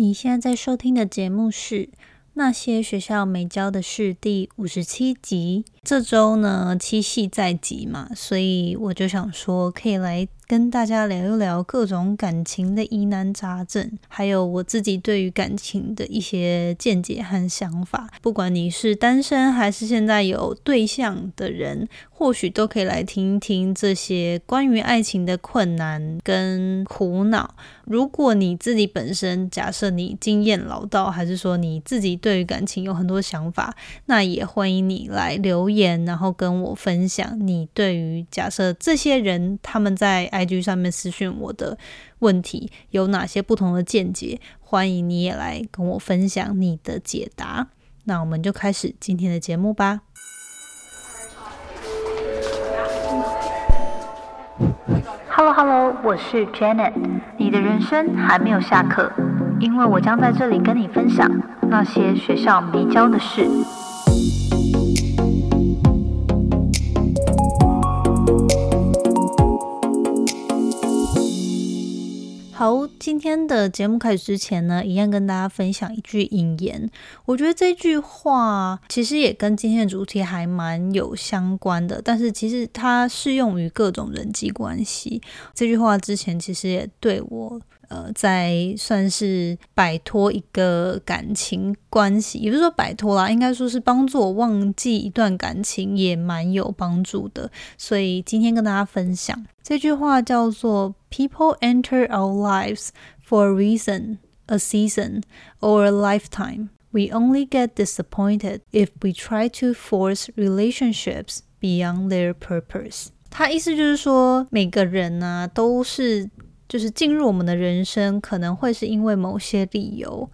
你现在在收听的节目是《那些学校没教的事》第五十七集。这周呢，七夕在即嘛，所以我就想说，可以来。跟大家聊一聊各种感情的疑难杂症，还有我自己对于感情的一些见解和想法。不管你是单身还是现在有对象的人，或许都可以来听一听这些关于爱情的困难跟苦恼。如果你自己本身假设你经验老道，还是说你自己对于感情有很多想法，那也欢迎你来留言，然后跟我分享你对于假设这些人他们在。IG 上面私讯我的问题有哪些不同的见解？欢迎你也来跟我分享你的解答。那我们就开始今天的节目吧。Hello Hello，我是 Janet。你的人生还没有下课，因为我将在这里跟你分享那些学校没教的事。好，今天的节目开始之前呢，一样跟大家分享一句引言。我觉得这句话其实也跟今天的主题还蛮有相关的，但是其实它适用于各种人际关系。这句话之前其实也对我。呃，在算是摆脱一个感情关系，也不是说摆脱啦，应该说是帮助我忘记一段感情，也蛮有帮助的。所以今天跟大家分享这句话叫做：“People enter our lives for a reason, a season, or a lifetime. We only get disappointed if we try to force relationships beyond their purpose。”他意思就是说，每个人呢都是。就是进入我们的人生，可能会是因为某些理由，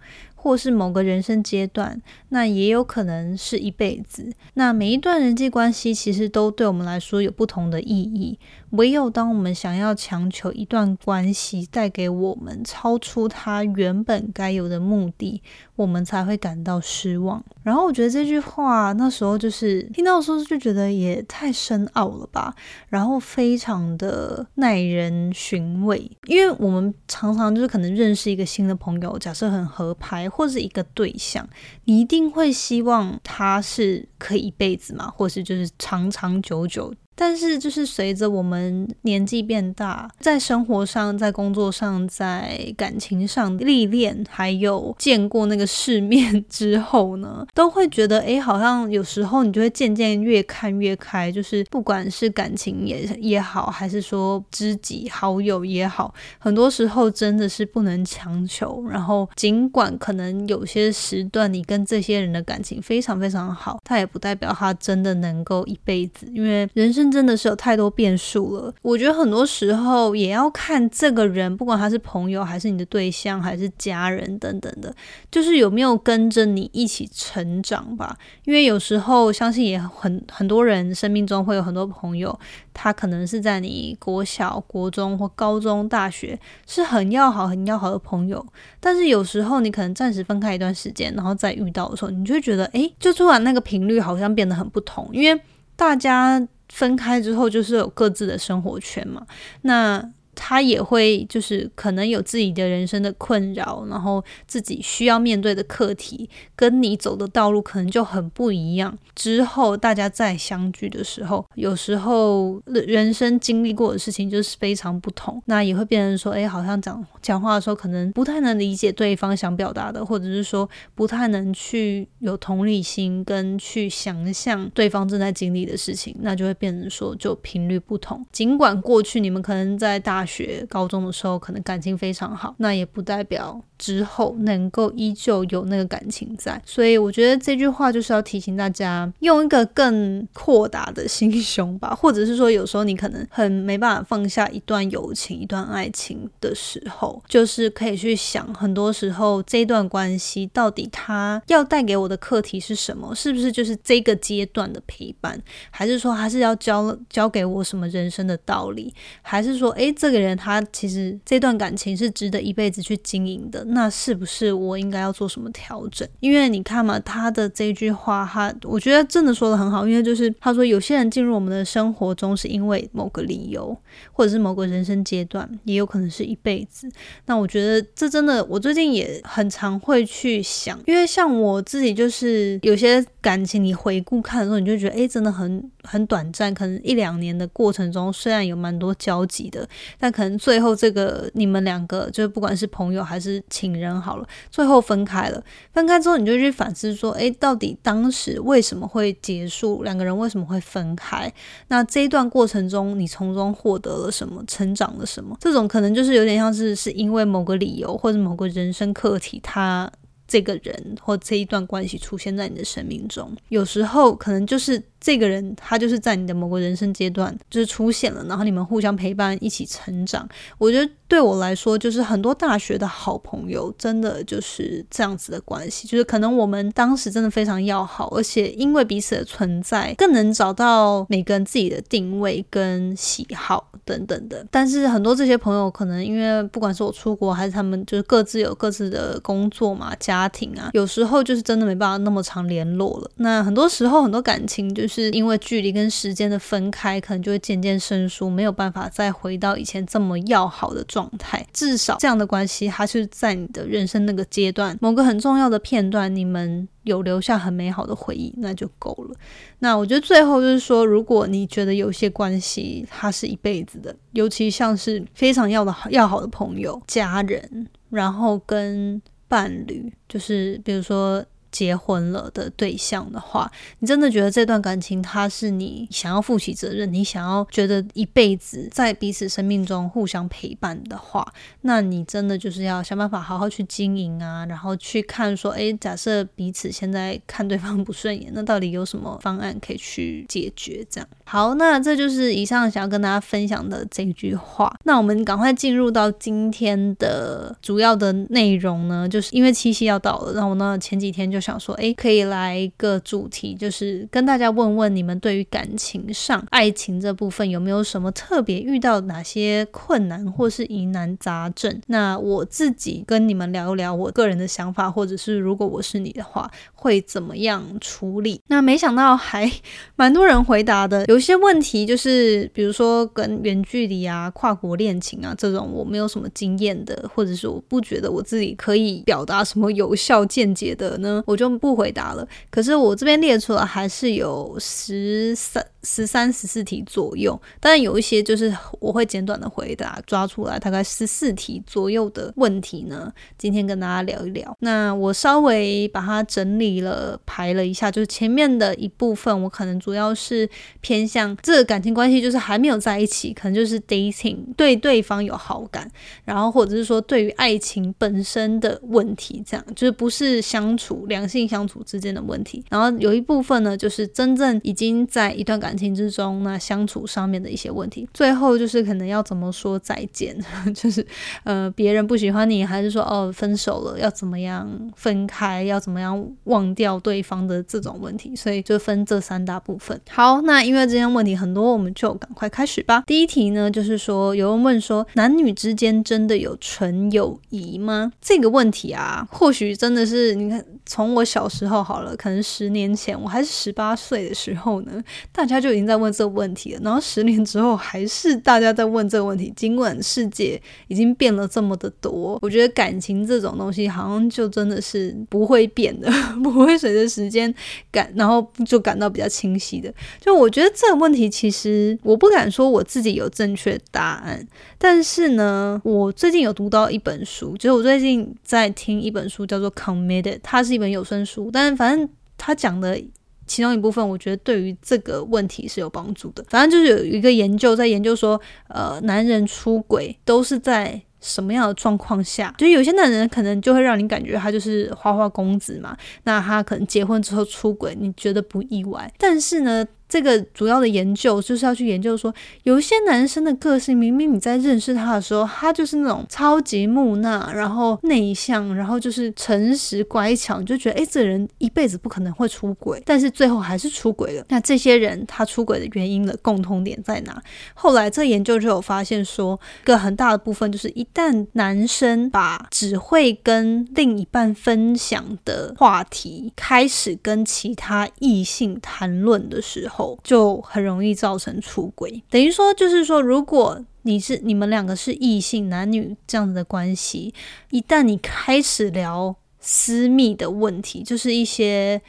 或是某个人生阶段，那也有可能是一辈子。那每一段人际关系，其实都对我们来说有不同的意义。唯有当我们想要强求一段关系带给我们超出它原本该有的目的，我们才会感到失望。然后我觉得这句话那时候就是听到的时候就觉得也太深奥了吧，然后非常的耐人寻味。因为我们常常就是可能认识一个新的朋友，假设很合拍或者一个对象，你一定会希望他是可以一辈子嘛，或是就是长长久久。但是，就是随着我们年纪变大，在生活上、在工作上、在感情上历练，还有见过那个世面之后呢，都会觉得，哎，好像有时候你就会渐渐越看越开。就是不管是感情也也好，还是说知己好友也好，很多时候真的是不能强求。然后，尽管可能有些时段你跟这些人的感情非常非常好，它也不代表他真的能够一辈子，因为人生。真的是有太多变数了。我觉得很多时候也要看这个人，不管他是朋友，还是你的对象，还是家人等等的，就是有没有跟着你一起成长吧。因为有时候相信也很很多人生命中会有很多朋友，他可能是在你国小、国中或高中、大学是很要好、很要好的朋友，但是有时候你可能暂时分开一段时间，然后再遇到的时候，你就会觉得，哎，就突然那个频率好像变得很不同，因为大家。分开之后，就是有各自的生活圈嘛。那。他也会就是可能有自己的人生的困扰，然后自己需要面对的课题，跟你走的道路可能就很不一样。之后大家再相聚的时候，有时候人生经历过的事情就是非常不同，那也会变成说，哎，好像讲讲话的时候可能不太能理解对方想表达的，或者是说不太能去有同理心跟去想象对方正在经历的事情，那就会变成说就频率不同。尽管过去你们可能在大学、高中的时候可能感情非常好，那也不代表之后能够依旧有那个感情在。所以我觉得这句话就是要提醒大家，用一个更阔达的心胸吧，或者是说，有时候你可能很没办法放下一段友情、一段爱情的时候，就是可以去想，很多时候这段关系到底它要带给我的课题是什么？是不是就是这个阶段的陪伴，还是说还是要教教给我什么人生的道理？还是说，诶，这个。个人他其实这段感情是值得一辈子去经营的，那是不是我应该要做什么调整？因为你看嘛，他的这句话，他我觉得真的说的很好，因为就是他说有些人进入我们的生活中是因为某个理由，或者是某个人生阶段，也有可能是一辈子。那我觉得这真的，我最近也很常会去想，因为像我自己就是有些感情，你回顾看的时候，你就觉得哎，真的很很短暂，可能一两年的过程中，虽然有蛮多交集的，但可能最后这个你们两个，就是不管是朋友还是情人好了，最后分开了。分开之后，你就去反思说，哎，到底当时为什么会结束？两个人为什么会分开？那这一段过程中，你从中获得了什么？成长了什么？这种可能就是有点像是是因为某个理由或者某个人生课题，他这个人或这一段关系出现在你的生命中，有时候可能就是。这个人他就是在你的某个人生阶段就是出现了，然后你们互相陪伴一起成长。我觉得对我来说，就是很多大学的好朋友，真的就是这样子的关系。就是可能我们当时真的非常要好，而且因为彼此的存在，更能找到每个人自己的定位跟喜好等等的。但是很多这些朋友，可能因为不管是我出国，还是他们就是各自有各自的工作嘛、家庭啊，有时候就是真的没办法那么长联络了。那很多时候很多感情就是。是因为距离跟时间的分开，可能就会渐渐生疏，没有办法再回到以前这么要好的状态。至少这样的关系，它是在你的人生那个阶段，某个很重要的片段，你们有留下很美好的回忆，那就够了。那我觉得最后就是说，如果你觉得有些关系它是一辈子的，尤其像是非常要的要好的朋友、家人，然后跟伴侣，就是比如说。结婚了的对象的话，你真的觉得这段感情他是你想要负起责任，你想要觉得一辈子在彼此生命中互相陪伴的话，那你真的就是要想办法好好去经营啊，然后去看说，诶，假设彼此现在看对方不顺眼，那到底有什么方案可以去解决？这样好，那这就是以上想要跟大家分享的这句话。那我们赶快进入到今天的主要的内容呢，就是因为七夕要到了，然后呢前几天就。想说，哎，可以来一个主题，就是跟大家问问你们对于感情上、爱情这部分有没有什么特别遇到哪些困难或是疑难杂症？那我自己跟你们聊一聊我个人的想法，或者是如果我是你的话，会怎么样处理？那没想到还 蛮多人回答的，有些问题就是比如说跟远距离啊、跨国恋情啊这种，我没有什么经验的，或者是我不觉得我自己可以表达什么有效见解的呢？我。就不回答了。可是我这边列出了还是有十三、十三、十四题左右，但有一些就是我会简短的回答，抓出来大概十四题左右的问题呢。今天跟大家聊一聊。那我稍微把它整理了，排了一下，就是前面的一部分，我可能主要是偏向这个感情关系，就是还没有在一起，可能就是 dating，对对方有好感，然后或者是说对于爱情本身的问题，这样就是不是相处两。性相处之间的问题，然后有一部分呢，就是真正已经在一段感情之中，那相处上面的一些问题。最后就是可能要怎么说再见，就是呃别人不喜欢你，还是说哦分手了要怎么样分开，要怎么样忘掉对方的这种问题。所以就分这三大部分。好，那因为这些问题很多，我们就赶快开始吧。第一题呢，就是说有人问说，男女之间真的有纯友谊吗？这个问题啊，或许真的是你看从。我小时候好了，可能十年前我还是十八岁的时候呢，大家就已经在问这个问题了。然后十年之后还是大家在问这个问题，尽管世界已经变了这么的多，我觉得感情这种东西好像就真的是不会变的，不会随着时间感，然后就感到比较清晰的。就我觉得这个问题其实我不敢说我自己有正确答案，但是呢，我最近有读到一本书，就是我最近在听一本书叫做《Committed》，它是一本有。声书，但是反正他讲的其中一部分，我觉得对于这个问题是有帮助的。反正就是有一个研究在研究说，呃，男人出轨都是在什么样的状况下？就有些男人可能就会让你感觉他就是花花公子嘛，那他可能结婚之后出轨，你觉得不意外。但是呢，这个主要的研究就是要去研究说，有一些男生的个性，明明你在认识他的时候，他就是那种超级木讷，然后内向，然后就是诚实乖巧，你就觉得诶，这人一辈子不可能会出轨，但是最后还是出轨了。那这些人他出轨的原因的共通点在哪？后来这研究就有发现说，一个很大的部分就是，一旦男生把只会跟另一半分享的话题开始跟其他异性谈论的时候。就很容易造成出轨，等于说就是说，如果你是你们两个是异性男女这样子的关系，一旦你开始聊私密的问题，就是一些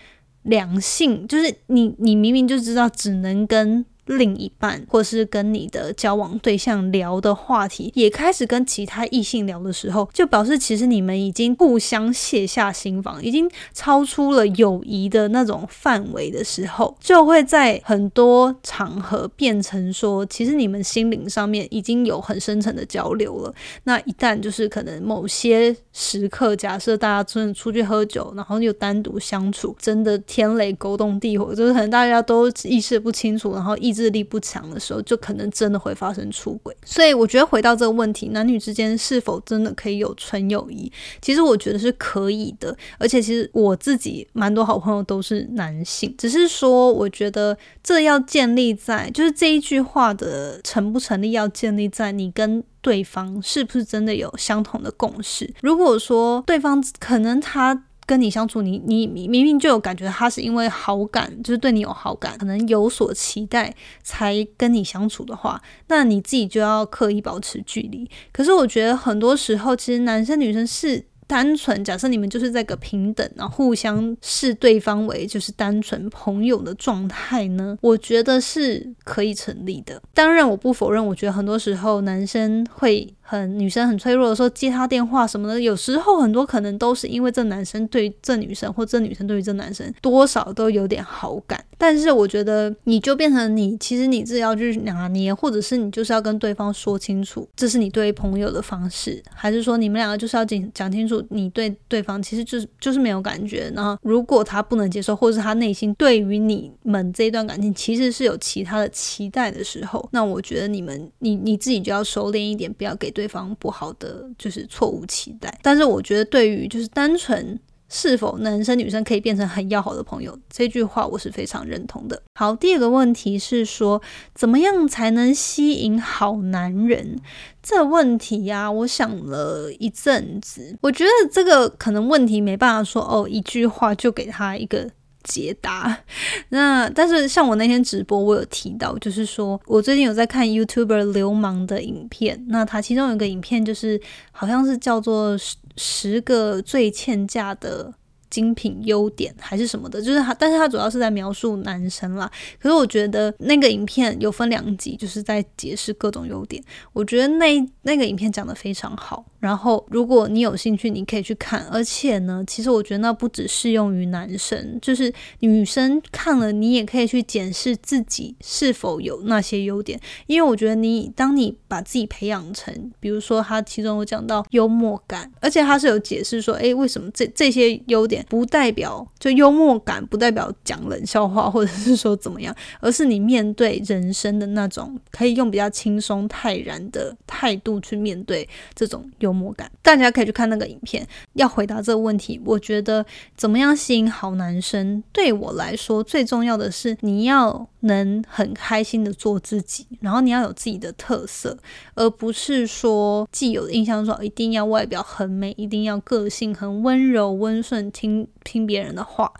两性，就是你你明明就知道只能跟。另一半，或是跟你的交往对象聊的话题，也开始跟其他异性聊的时候，就表示其实你们已经互相卸下心防，已经超出了友谊的那种范围的时候，就会在很多场合变成说，其实你们心灵上面已经有很深层的交流了。那一旦就是可能某些时刻，假设大家真的出去喝酒，然后又单独相处，真的天雷勾动地火，就是可能大家都意识不清楚，然后一。智力不强的时候，就可能真的会发生出轨。所以我觉得回到这个问题，男女之间是否真的可以有纯友谊？其实我觉得是可以的。而且其实我自己蛮多好朋友都是男性，只是说我觉得这要建立在，就是这一句话的成不成立，要建立在你跟对方是不是真的有相同的共识。如果说对方可能他。跟你相处，你你明明就有感觉，他是因为好感，就是对你有好感，可能有所期待才跟你相处的话，那你自己就要刻意保持距离。可是我觉得很多时候，其实男生女生是。单纯假设你们就是在个平等，然后互相视对方为就是单纯朋友的状态呢？我觉得是可以成立的。当然，我不否认，我觉得很多时候男生会很女生很脆弱的时候接他电话什么的，有时候很多可能都是因为这男生对这女生或这女生对于这男生多少都有点好感。但是我觉得你就变成你其实你自己要去拿捏，或者是你就是要跟对方说清楚，这是你对朋友的方式，还是说你们两个就是要讲讲清楚？你对对方其实就是就是没有感觉，然后如果他不能接受，或者是他内心对于你们这一段感情其实是有其他的期待的时候，那我觉得你们你你自己就要收敛一点，不要给对方不好的就是错误期待。但是我觉得对于就是单纯。是否男生女生可以变成很要好的朋友？这句话我是非常认同的。好，第二个问题是说，怎么样才能吸引好男人？这问题呀，我想了一阵子，我觉得这个可能问题没办法说哦，一句话就给他一个。解答 那，但是像我那天直播，我有提到，就是说我最近有在看 YouTuber 流氓的影片，那他其中有一个影片，就是好像是叫做十十个最欠价的。精品优点还是什么的，就是他，但是他主要是在描述男生啦。可是我觉得那个影片有分两集，就是在解释各种优点。我觉得那那个影片讲的非常好。然后如果你有兴趣，你可以去看。而且呢，其实我觉得那不只适用于男生，就是女生看了，你也可以去检视自己是否有那些优点。因为我觉得你当你把自己培养成，比如说他其中有讲到幽默感，而且他是有解释说，诶，为什么这这些优点。不代表就幽默感，不代表讲冷笑话，或者是说怎么样，而是你面对人生的那种，可以用比较轻松泰然的态度去面对这种幽默感。大家可以去看那个影片。要回答这个问题，我觉得怎么样吸引好男生，对我来说最重要的是你要能很开心的做自己，然后你要有自己的特色，而不是说既有的印象说一定要外表很美，一定要个性很温柔温顺。听听别人的话，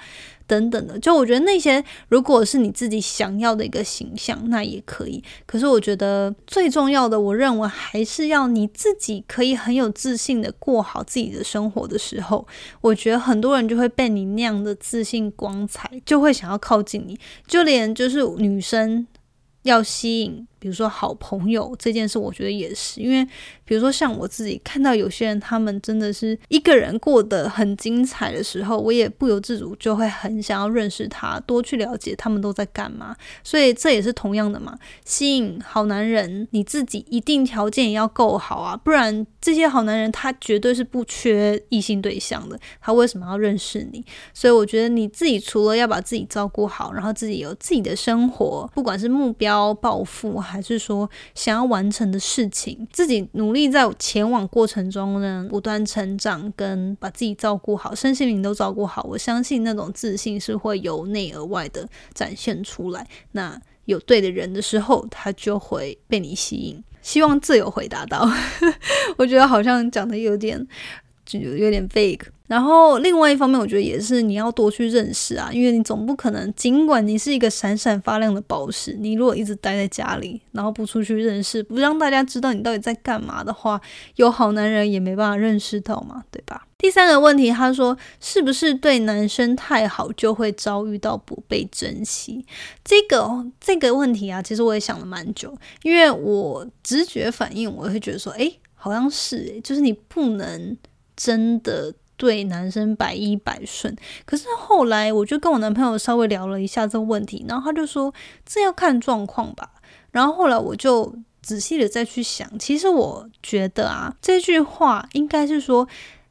等等的，就我觉得那些如果是你自己想要的一个形象，那也可以。可是我觉得最重要的，我认为还是要你自己可以很有自信的过好自己的生活的时候，我觉得很多人就会被你那样的自信光彩，就会想要靠近你。就连就是女生要吸引比如说好朋友这件事，我觉得也是，因为比如说像我自己看到有些人，他们真的是一个人过得很精彩的时候，我也不由自主就会很想要认识他，多去了解他们都在干嘛。所以这也是同样的嘛，吸引好男人，你自己一定条件也要够好啊，不然这些好男人他绝对是不缺异性对象的，他为什么要认识你？所以我觉得你自己除了要把自己照顾好，然后自己有自己的生活，不管是目标、抱负。还是说想要完成的事情，自己努力在前往过程中呢，不断成长，跟把自己照顾好，身心灵都照顾好。我相信那种自信是会由内而外的展现出来。那有对的人的时候，他就会被你吸引。希望自有回答到，我觉得好像讲的有点就有点 vague。然后另外一方面，我觉得也是你要多去认识啊，因为你总不可能，尽管你是一个闪闪发亮的宝石，你如果一直待在家里，然后不出去认识，不让大家知道你到底在干嘛的话，有好男人也没办法认识到嘛，对吧？第三个问题，他说是不是对男生太好就会遭遇到不被珍惜？这个这个问题啊，其实我也想了蛮久，因为我直觉反应，我会觉得说，诶，好像是诶，就是你不能真的。对男生百依百顺，可是后来我就跟我男朋友稍微聊了一下这个问题，然后他就说这要看状况吧。然后后来我就仔细的再去想，其实我觉得啊，这句话应该是说。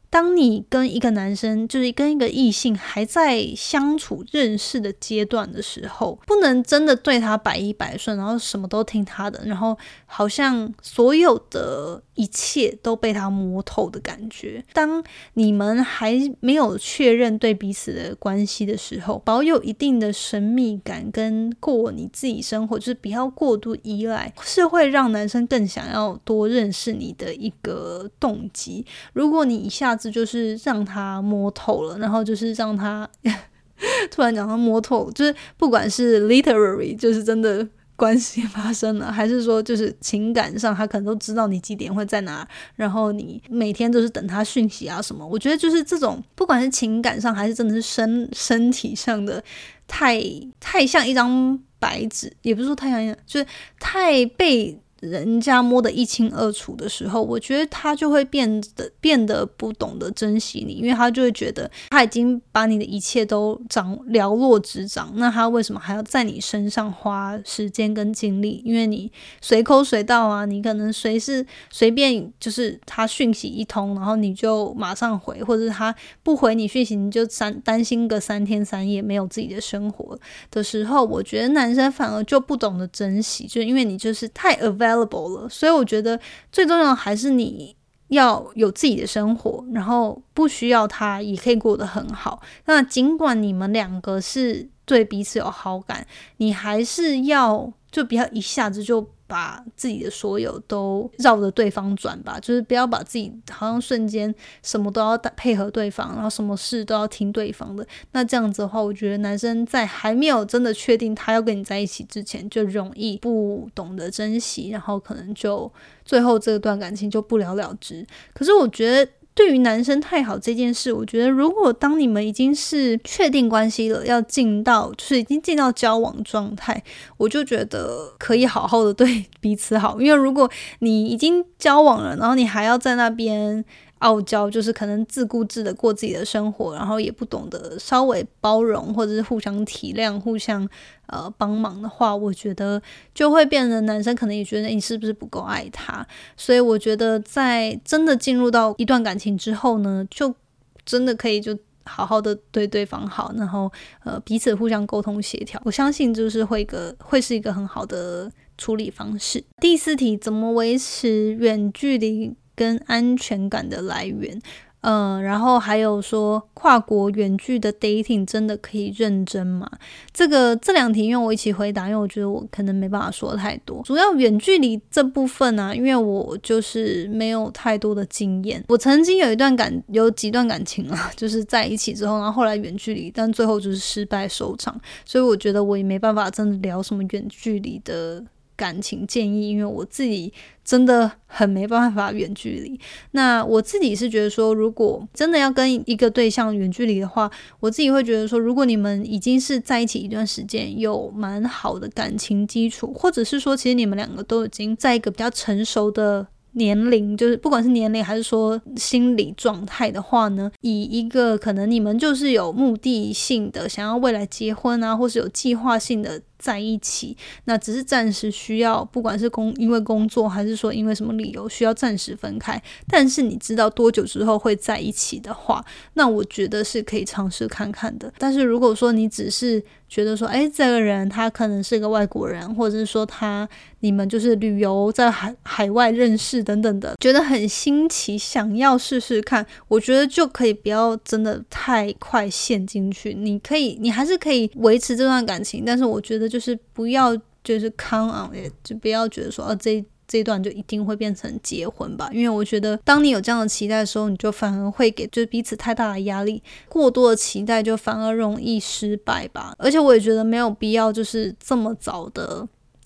当你跟一个男生，就是跟一个异性还在相处认识的阶段的时候，不能真的对他百依百顺，然后什么都听他的，然后好像所有的一切都被他摸透的感觉。当你们还没有确认对彼此的关系的时候，保有一定的神秘感跟过你自己生活，就是不要过度依赖，是会让男生更想要多认识你的一个动机。如果你一下子就是让他摸透了，然后就是让他 突然讲他摸透，就是不管是 literary，就是真的关系发生了，还是说就是情感上，他可能都知道你几点会在哪，然后你每天都是等他讯息啊什么。我觉得就是这种，不管是情感上还是真的是身 身体上的，太太像一张白纸，也不是说太像，就是太被。人家摸得一清二楚的时候，我觉得他就会变得变得不懂得珍惜你，因为他就会觉得他已经把你的一切都掌了若指掌，那他为什么还要在你身上花时间跟精力？因为你随口随到啊，你可能随时随便就是他讯息一通，然后你就马上回，或者他不回你讯息，你就三担心个三天三夜没有自己的生活的时候，我觉得男生反而就不懂得珍惜，就因为你就是太 aval。了，所以我觉得最重要还是你要有自己的生活，然后不需要他也可以过得很好。那尽管你们两个是对彼此有好感，你还是要就不要一下子就。把自己的所有都绕着对方转吧，就是不要把自己好像瞬间什么都要配合对方，然后什么事都要听对方的。那这样子的话，我觉得男生在还没有真的确定他要跟你在一起之前，就容易不懂得珍惜，然后可能就最后这段感情就不了了之。可是我觉得。对于男生太好这件事，我觉得如果当你们已经是确定关系了，要进到就是已经进到交往状态，我就觉得可以好好的对 彼此好，因为如果你已经交往了，然后你还要在那边。傲娇就是可能自顾自的过自己的生活，然后也不懂得稍微包容或者是互相体谅、互相呃帮忙的话，我觉得就会变成男生可能也觉得你是不是不够爱他。所以我觉得在真的进入到一段感情之后呢，就真的可以就好好的对对方好，然后呃彼此互相沟通协调。我相信就是会一个会是一个很好的处理方式。第四题，怎么维持远距离？跟安全感的来源，嗯，然后还有说跨国远距的 dating 真的可以认真吗？这个这两题，因为我一起回答，因为我觉得我可能没办法说太多。主要远距离这部分呢，因为我就是没有太多的经验。我曾经有一段感，有几段感情啊，就是在一起之后，然后后来远距离，但最后就是失败收场。所以我觉得我也没办法真的聊什么远距离的。感情建议，因为我自己真的很没办法远距离。那我自己是觉得说，如果真的要跟一个对象远距离的话，我自己会觉得说，如果你们已经是在一起一段时间，有蛮好的感情基础，或者是说，其实你们两个都已经在一个比较成熟的。年龄就是不管是年龄还是说心理状态的话呢，以一个可能你们就是有目的性的想要未来结婚啊，或是有计划性的。在一起，那只是暂时需要，不管是工因为工作，还是说因为什么理由需要暂时分开。但是你知道多久之后会在一起的话，那我觉得是可以尝试看看的。但是如果说你只是觉得说，哎，这个人他可能是个外国人，或者是说他你们就是旅游在海海外认识等等的，觉得很新奇，想要试试看，我觉得就可以不要真的太快陷进去。你可以，你还是可以维持这段感情，但是我觉得。就是不要，就是 count on，就不要觉得说，哦，这这一段就一定会变成结婚吧。因为我觉得，当你有这样的期待的时候，你就反而会给就是彼此太大的压力，过多的期待就反而容易失败吧。而且我也觉得没有必要，就是这么早的。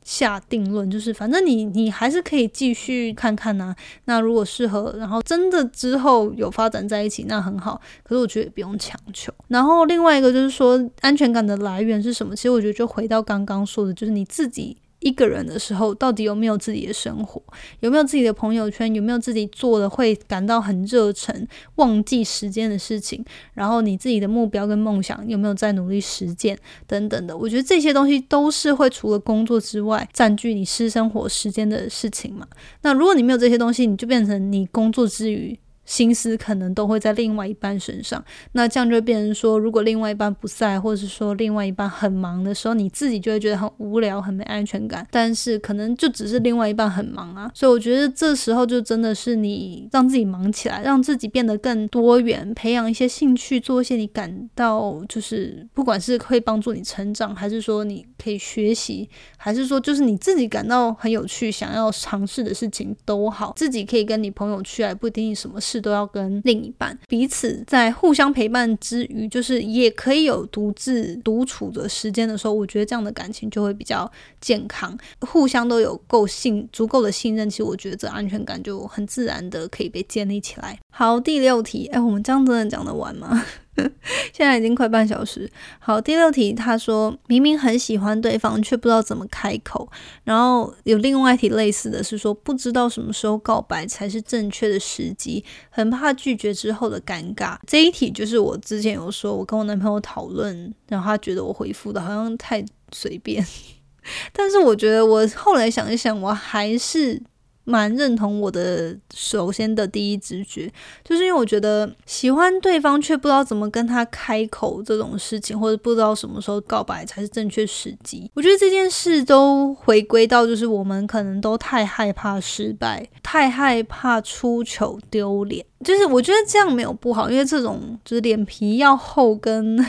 下定论就是，反正你你还是可以继续看看呐。那如果适合，然后真的之后有发展在一起，那很好。可是我觉得也不用强求。然后另外一个就是说，安全感的来源是什么？其实我觉得就回到刚刚说的，就是你自己。一个人的时候，到底有没有自己的生活？有没有自己的朋友圈？有没有自己做的会感到很热忱、忘记时间的事情？然后你自己的目标跟梦想有没有在努力实践？等等的，我觉得这些东西都是会除了工作之外占据你私生活时间的事情嘛。那如果你没有这些东西，你就变成你工作之余。心思可能都会在另外一半身上，那这样就变成说，如果另外一半不在，或者是说另外一半很忙的时候，你自己就会觉得很无聊、很没安全感。但是可能就只是另外一半很忙啊，所以我觉得这时候就真的是你让自己忙起来，让自己变得更多元，培养一些兴趣，做一些你感到就是不管是会帮助你成长，还是说你可以学习，还是说就是你自己感到很有趣、想要尝试的事情都好，自己可以跟你朋友去，还不一定什么事。都要跟另一半彼此在互相陪伴之余，就是也可以有独自独处的时间的时候，我觉得这样的感情就会比较健康，互相都有够信足够的信任，其实我觉得这安全感就很自然的可以被建立起来。好，第六题，哎，我们这样真的讲得完吗？现在已经快半小时。好，第六题，他说明明很喜欢对方，却不知道怎么开口。然后有另外一题类似的是说，不知道什么时候告白才是正确的时机，很怕拒绝之后的尴尬。这一题就是我之前有说，我跟我男朋友讨论，然后他觉得我回复的好像太随便，但是我觉得我后来想一想，我还是。蛮认同我的首先的第一直觉，就是因为我觉得喜欢对方却不知道怎么跟他开口这种事情，或者不知道什么时候告白才是正确时机。我觉得这件事都回归到就是我们可能都太害怕失败，太害怕出糗丢脸。就是我觉得这样没有不好，因为这种就是脸皮要厚跟。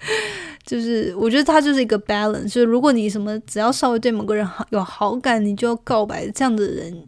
就是我觉得他就是一个 balance，就是如果你什么只要稍微对某个人好有好感，你就要告白，这样的人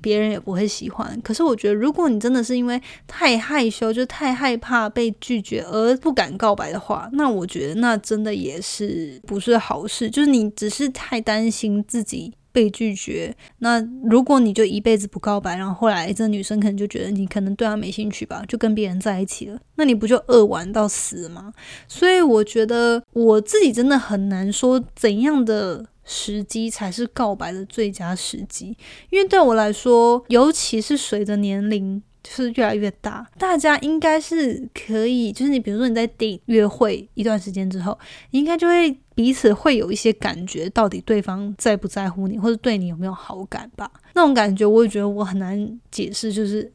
别人也不会喜欢。可是我觉得，如果你真的是因为太害羞，就太害怕被拒绝而不敢告白的话，那我觉得那真的也是不是好事。就是你只是太担心自己。被拒绝，那如果你就一辈子不告白，然后后来这女生可能就觉得你可能对她没兴趣吧，就跟别人在一起了，那你不就饿玩到死吗？所以我觉得我自己真的很难说怎样的时机才是告白的最佳时机，因为对我来说，尤其是随着年龄。就是越来越大，大家应该是可以，就是你比如说你在第约会一段时间之后，你应该就会彼此会有一些感觉，到底对方在不在乎你，或者对你有没有好感吧？那种感觉我也觉得我很难解释，就是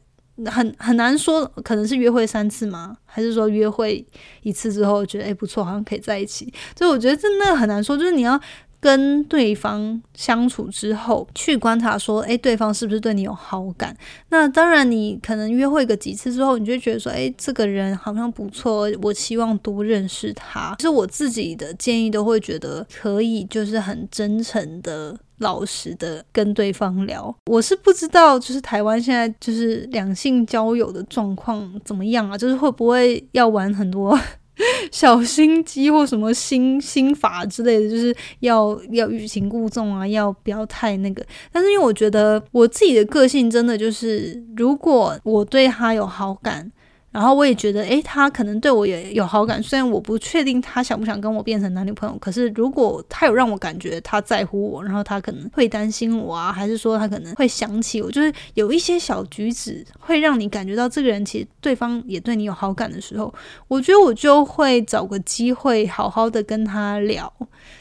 很很难说，可能是约会三次吗？还是说约会一次之后觉得诶不错，好像可以在一起？所以我觉得真的很难说，就是你要。跟对方相处之后，去观察说，诶，对方是不是对你有好感？那当然，你可能约会个几次之后，你就觉得说，诶，这个人好像不错，我希望多认识他。其实我自己的建议都会觉得可以，就是很真诚的、老实的跟对方聊。我是不知道，就是台湾现在就是两性交友的状况怎么样啊？就是会不会要玩很多？小心机或什么心心法之类的，就是要要欲擒故纵啊，要不要太那个。但是因为我觉得我自己的个性真的就是，如果我对他有好感。然后我也觉得，诶，他可能对我也有好感，虽然我不确定他想不想跟我变成男女朋友，可是如果他有让我感觉他在乎我，然后他可能会担心我啊，还是说他可能会想起我，就是有一些小举止会让你感觉到这个人其实对方也对你有好感的时候，我觉得我就会找个机会好好的跟他聊。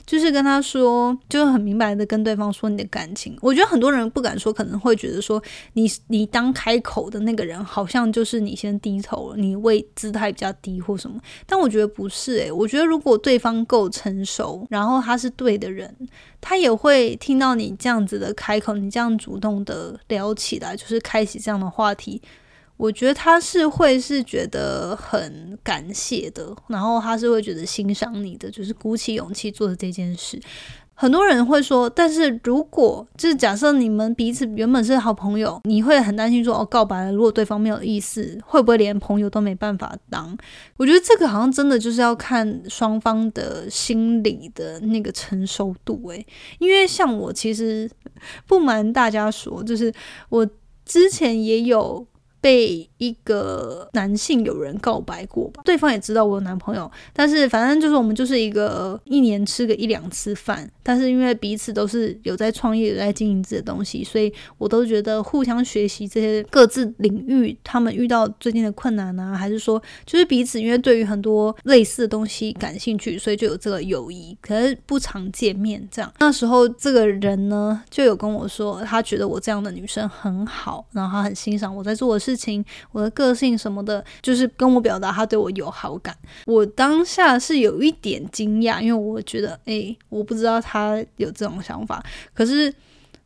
就是跟他说，就很明白的跟对方说你的感情。我觉得很多人不敢说，可能会觉得说你你当开口的那个人，好像就是你先低头了，你位姿态比较低或什么。但我觉得不是诶，我觉得如果对方够成熟，然后他是对的人，他也会听到你这样子的开口，你这样主动的聊起来，就是开启这样的话题。我觉得他是会是觉得很感谢的，然后他是会觉得欣赏你的，就是鼓起勇气做的这件事。很多人会说，但是如果就是假设你们彼此原本是好朋友，你会很担心说哦，告白了，如果对方没有意思，会不会连朋友都没办法当？我觉得这个好像真的就是要看双方的心理的那个成熟度诶，因为像我其实 不瞒大家说，就是我之前也有。被一个男性有人告白过吧，对方也知道我有男朋友，但是反正就是我们就是一个一年吃个一两次饭，但是因为彼此都是有在创业、有在经营自己的东西，所以我都觉得互相学习这些各自领域，他们遇到最近的困难啊，还是说就是彼此因为对于很多类似的东西感兴趣，所以就有这个友谊，可是不常见面这样。那时候这个人呢就有跟我说，他觉得我这样的女生很好，然后他很欣赏我在做的事。事情，我的个性什么的，就是跟我表达他对我有好感。我当下是有一点惊讶，因为我觉得，哎，我不知道他有这种想法。可是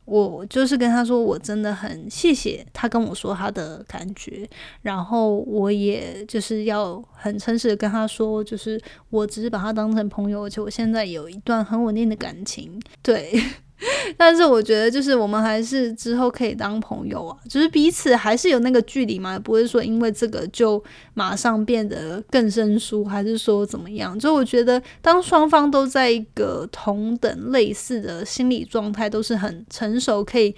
我就是跟他说，我真的很谢谢他跟我说他的感觉，然后我也就是要很诚实的跟他说，就是我只是把他当成朋友，而且我现在有一段很稳定的感情，对。但是我觉得，就是我们还是之后可以当朋友啊，就是彼此还是有那个距离嘛，不会说因为这个就马上变得更生疏，还是说怎么样？就我觉得，当双方都在一个同等类似的心理状态，都是很成熟，可以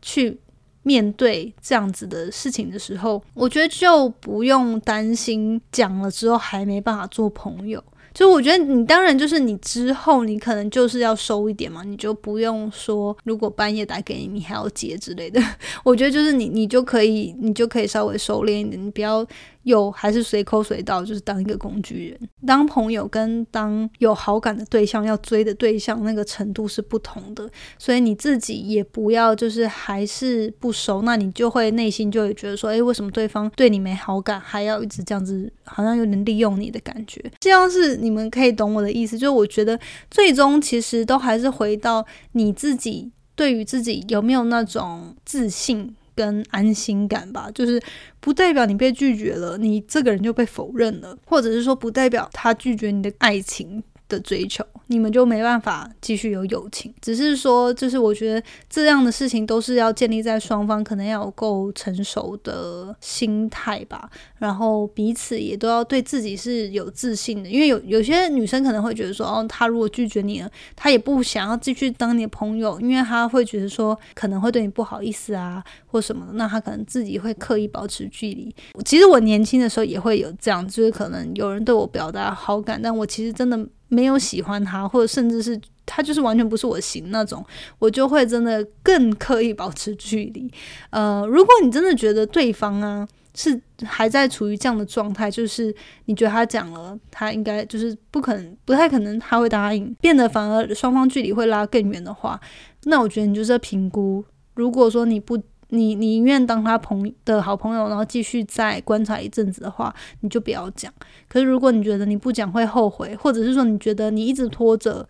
去面对这样子的事情的时候，我觉得就不用担心讲了之后还没办法做朋友。就我觉得你当然就是你之后你可能就是要收一点嘛，你就不用说如果半夜打给你你还要接之类的。我觉得就是你你就可以你就可以稍微收敛一点，你不要。有还是随口随到，就是当一个工具人，当朋友跟当有好感的对象要追的对象那个程度是不同的，所以你自己也不要就是还是不熟，那你就会内心就会觉得说，诶，为什么对方对你没好感，还要一直这样子，好像有点利用你的感觉。这样是你们可以懂我的意思，就是我觉得最终其实都还是回到你自己对于自己有没有那种自信。跟安心感吧，就是不代表你被拒绝了，你这个人就被否认了，或者是说不代表他拒绝你的爱情。的追求，你们就没办法继续有友情。只是说，就是我觉得这样的事情都是要建立在双方可能要有够成熟的心态吧，然后彼此也都要对自己是有自信的。因为有有些女生可能会觉得说，哦，她如果拒绝你了，她也不想要继续当你的朋友，因为她会觉得说可能会对你不好意思啊，或什么的，那她可能自己会刻意保持距离。其实我年轻的时候也会有这样，就是可能有人对我表达好感，但我其实真的。没有喜欢他，或者甚至是他就是完全不是我型那种，我就会真的更刻意保持距离。呃，如果你真的觉得对方啊是还在处于这样的状态，就是你觉得他讲了，他应该就是不可能，不太可能他会答应，变得反而双方距离会拉更远的话，那我觉得你就是在评估，如果说你不。你你宁愿当他朋的好朋友，然后继续再观察一阵子的话，你就不要讲。可是如果你觉得你不讲会后悔，或者是说你觉得你一直拖着，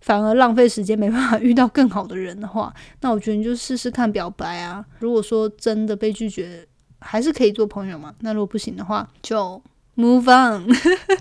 反而浪费时间，没办法 遇到更好的人的话，那我觉得你就试试看表白啊。如果说真的被拒绝，还是可以做朋友嘛。那如果不行的话，就。Move on，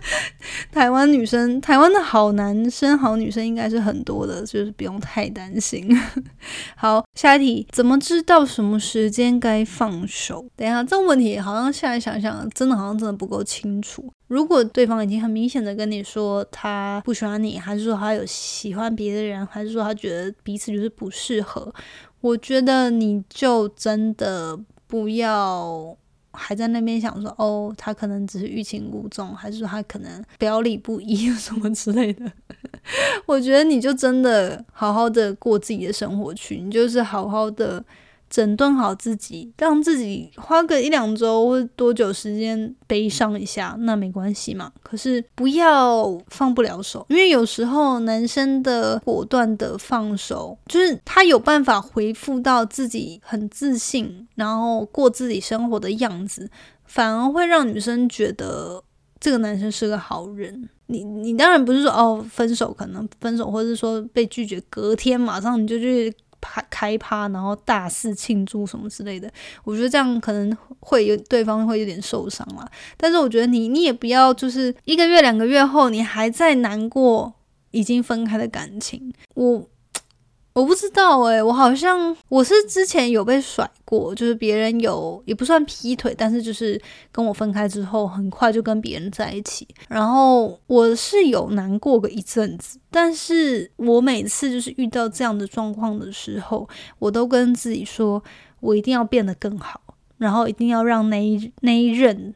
台湾女生，台湾的好男生、好女生应该是很多的，就是不用太担心。好，下一题，怎么知道什么时间该放手？等一下，这个问题好像现在想想，真的好像真的不够清楚。如果对方已经很明显的跟你说他不喜欢你，还是说他有喜欢别的人，还是说他觉得彼此就是不适合，我觉得你就真的不要。还在那边想说哦，他可能只是欲擒故纵，还是说他可能表里不一 什么之类的？我觉得你就真的好好的过自己的生活去，你就是好好的。整顿好自己，让自己花个一两周或多久时间悲伤一下，那没关系嘛。可是不要放不了手，因为有时候男生的果断的放手，就是他有办法回复到自己很自信，然后过自己生活的样子，反而会让女生觉得这个男生是个好人。你你当然不是说哦分手可能分手，或者是说被拒绝，隔天马上你就去。趴开趴，然后大肆庆祝什么之类的，我觉得这样可能会有对方会有点受伤了。但是我觉得你你也不要就是一个月两个月后你还在难过已经分开的感情，我。我不知道诶，我好像我是之前有被甩过，就是别人有也不算劈腿，但是就是跟我分开之后，很快就跟别人在一起，然后我是有难过个一阵子，但是我每次就是遇到这样的状况的时候，我都跟自己说，我一定要变得更好，然后一定要让那一那一任。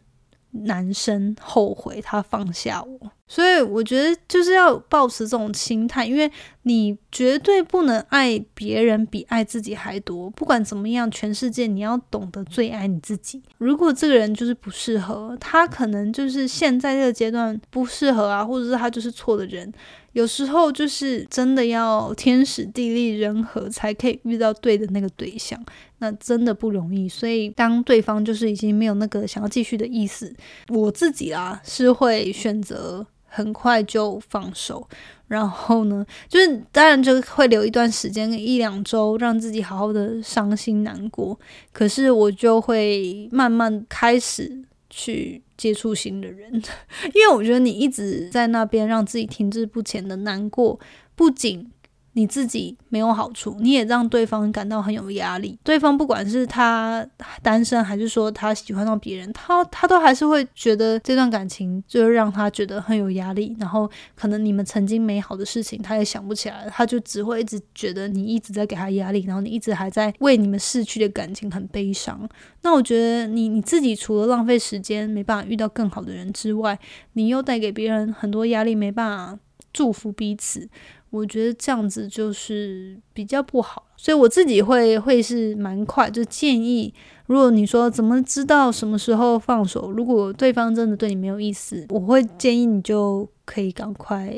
男生后悔他放下我，所以我觉得就是要保持这种心态，因为你绝对不能爱别人比爱自己还多。不管怎么样，全世界你要懂得最爱你自己。如果这个人就是不适合，他可能就是现在这个阶段不适合啊，或者是他就是错的人。有时候就是真的要天时地利人和才可以遇到对的那个对象，那真的不容易。所以当对方就是已经没有那个想要继续的意思，我自己啊是会选择很快就放手。然后呢，就是当然就会留一段时间一两周，让自己好好的伤心难过。可是我就会慢慢开始去。接触新的人，因为我觉得你一直在那边让自己停滞不前的难过，不仅。你自己没有好处，你也让对方感到很有压力。对方不管是他单身，还是说他喜欢上别人，他他都还是会觉得这段感情就是让他觉得很有压力。然后可能你们曾经美好的事情，他也想不起来，他就只会一直觉得你一直在给他压力，然后你一直还在为你们逝去的感情很悲伤。那我觉得你你自己除了浪费时间，没办法遇到更好的人之外，你又带给别人很多压力，没办法祝福彼此。我觉得这样子就是比较不好，所以我自己会会是蛮快，就建议，如果你说怎么知道什么时候放手，如果对方真的对你没有意思，我会建议你就可以赶快。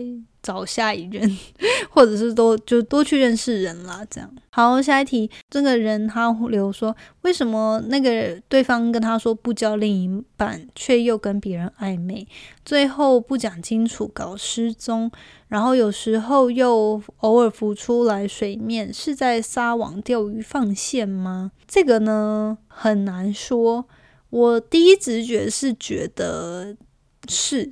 找下一任，或者是多就多去认识人啦。这样好，下一题，这个人他留说，为什么那个对方跟他说不交另一半，却又跟别人暧昧，最后不讲清楚搞失踪，然后有时候又偶尔浮出来水面，是在撒网钓鱼放线吗？这个呢很难说，我第一直觉是觉得是。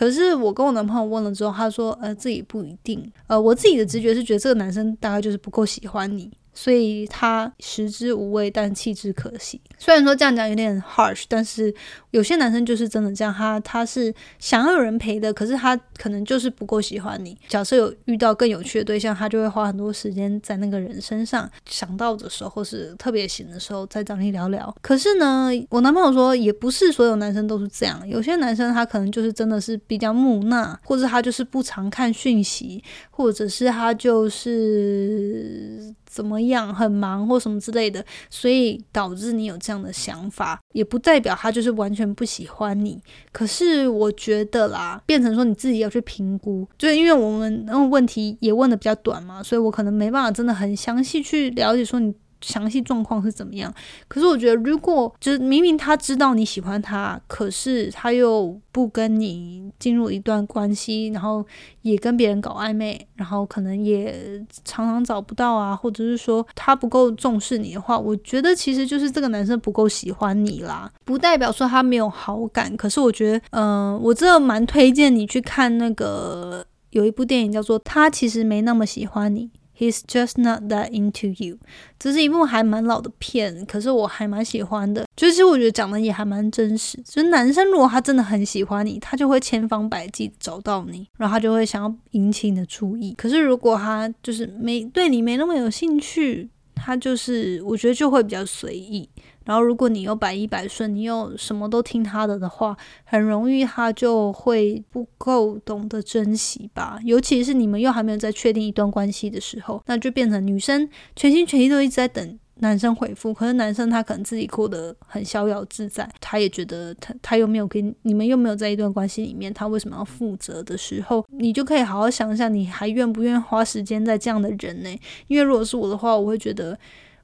可是我跟我男朋友问了之后，他说，呃，这也不一定。呃，我自己的直觉是觉得这个男生大概就是不够喜欢你。所以他食之无味，但弃之可惜。虽然说这样讲有点 harsh，但是有些男生就是真的这样，他他是想要有人陪的，可是他可能就是不够喜欢你。假设有遇到更有趣的对象，他就会花很多时间在那个人身上，想到的时候或是特别闲的时候再找你聊聊。可是呢，我男朋友说也不是所有男生都是这样，有些男生他可能就是真的是比较木讷，或者他就是不常看讯息，或者是他就是。怎么样，很忙或什么之类的，所以导致你有这样的想法，也不代表他就是完全不喜欢你。可是我觉得啦，变成说你自己要去评估，就是因为我们那种问题也问的比较短嘛，所以我可能没办法真的很详细去了解说你详细状况是怎么样。可是我觉得，如果就是明明他知道你喜欢他，可是他又不跟你进入一段关系，然后也跟别人搞暧昧，然后可能也常常找不到啊，或者是说他不够重视你的话，我觉得其实就是这个男生不够喜欢你啦，不代表说他没有好感。可是我觉得，嗯，我真的蛮推荐你去看那个有一部电影叫做《他其实没那么喜欢你》。He's just not that into you。这是一部还蛮老的片，可是我还蛮喜欢的。就是我觉得讲的也还蛮真实。就是男生如果他真的很喜欢你，他就会千方百计找到你，然后他就会想要引起你的注意。可是如果他就是没对你没那么有兴趣，他就是我觉得就会比较随意。然后，如果你又百依百顺，你又什么都听他的的话，很容易他就会不够懂得珍惜吧。尤其是你们又还没有在确定一段关系的时候，那就变成女生全心全意都一直在等男生回复。可是男生他可能自己过得很逍遥自在，他也觉得他他又没有给你们又没有在一段关系里面，他为什么要负责的时候，你就可以好好想想，你还愿不愿意花时间在这样的人呢？因为如果是我的话，我会觉得。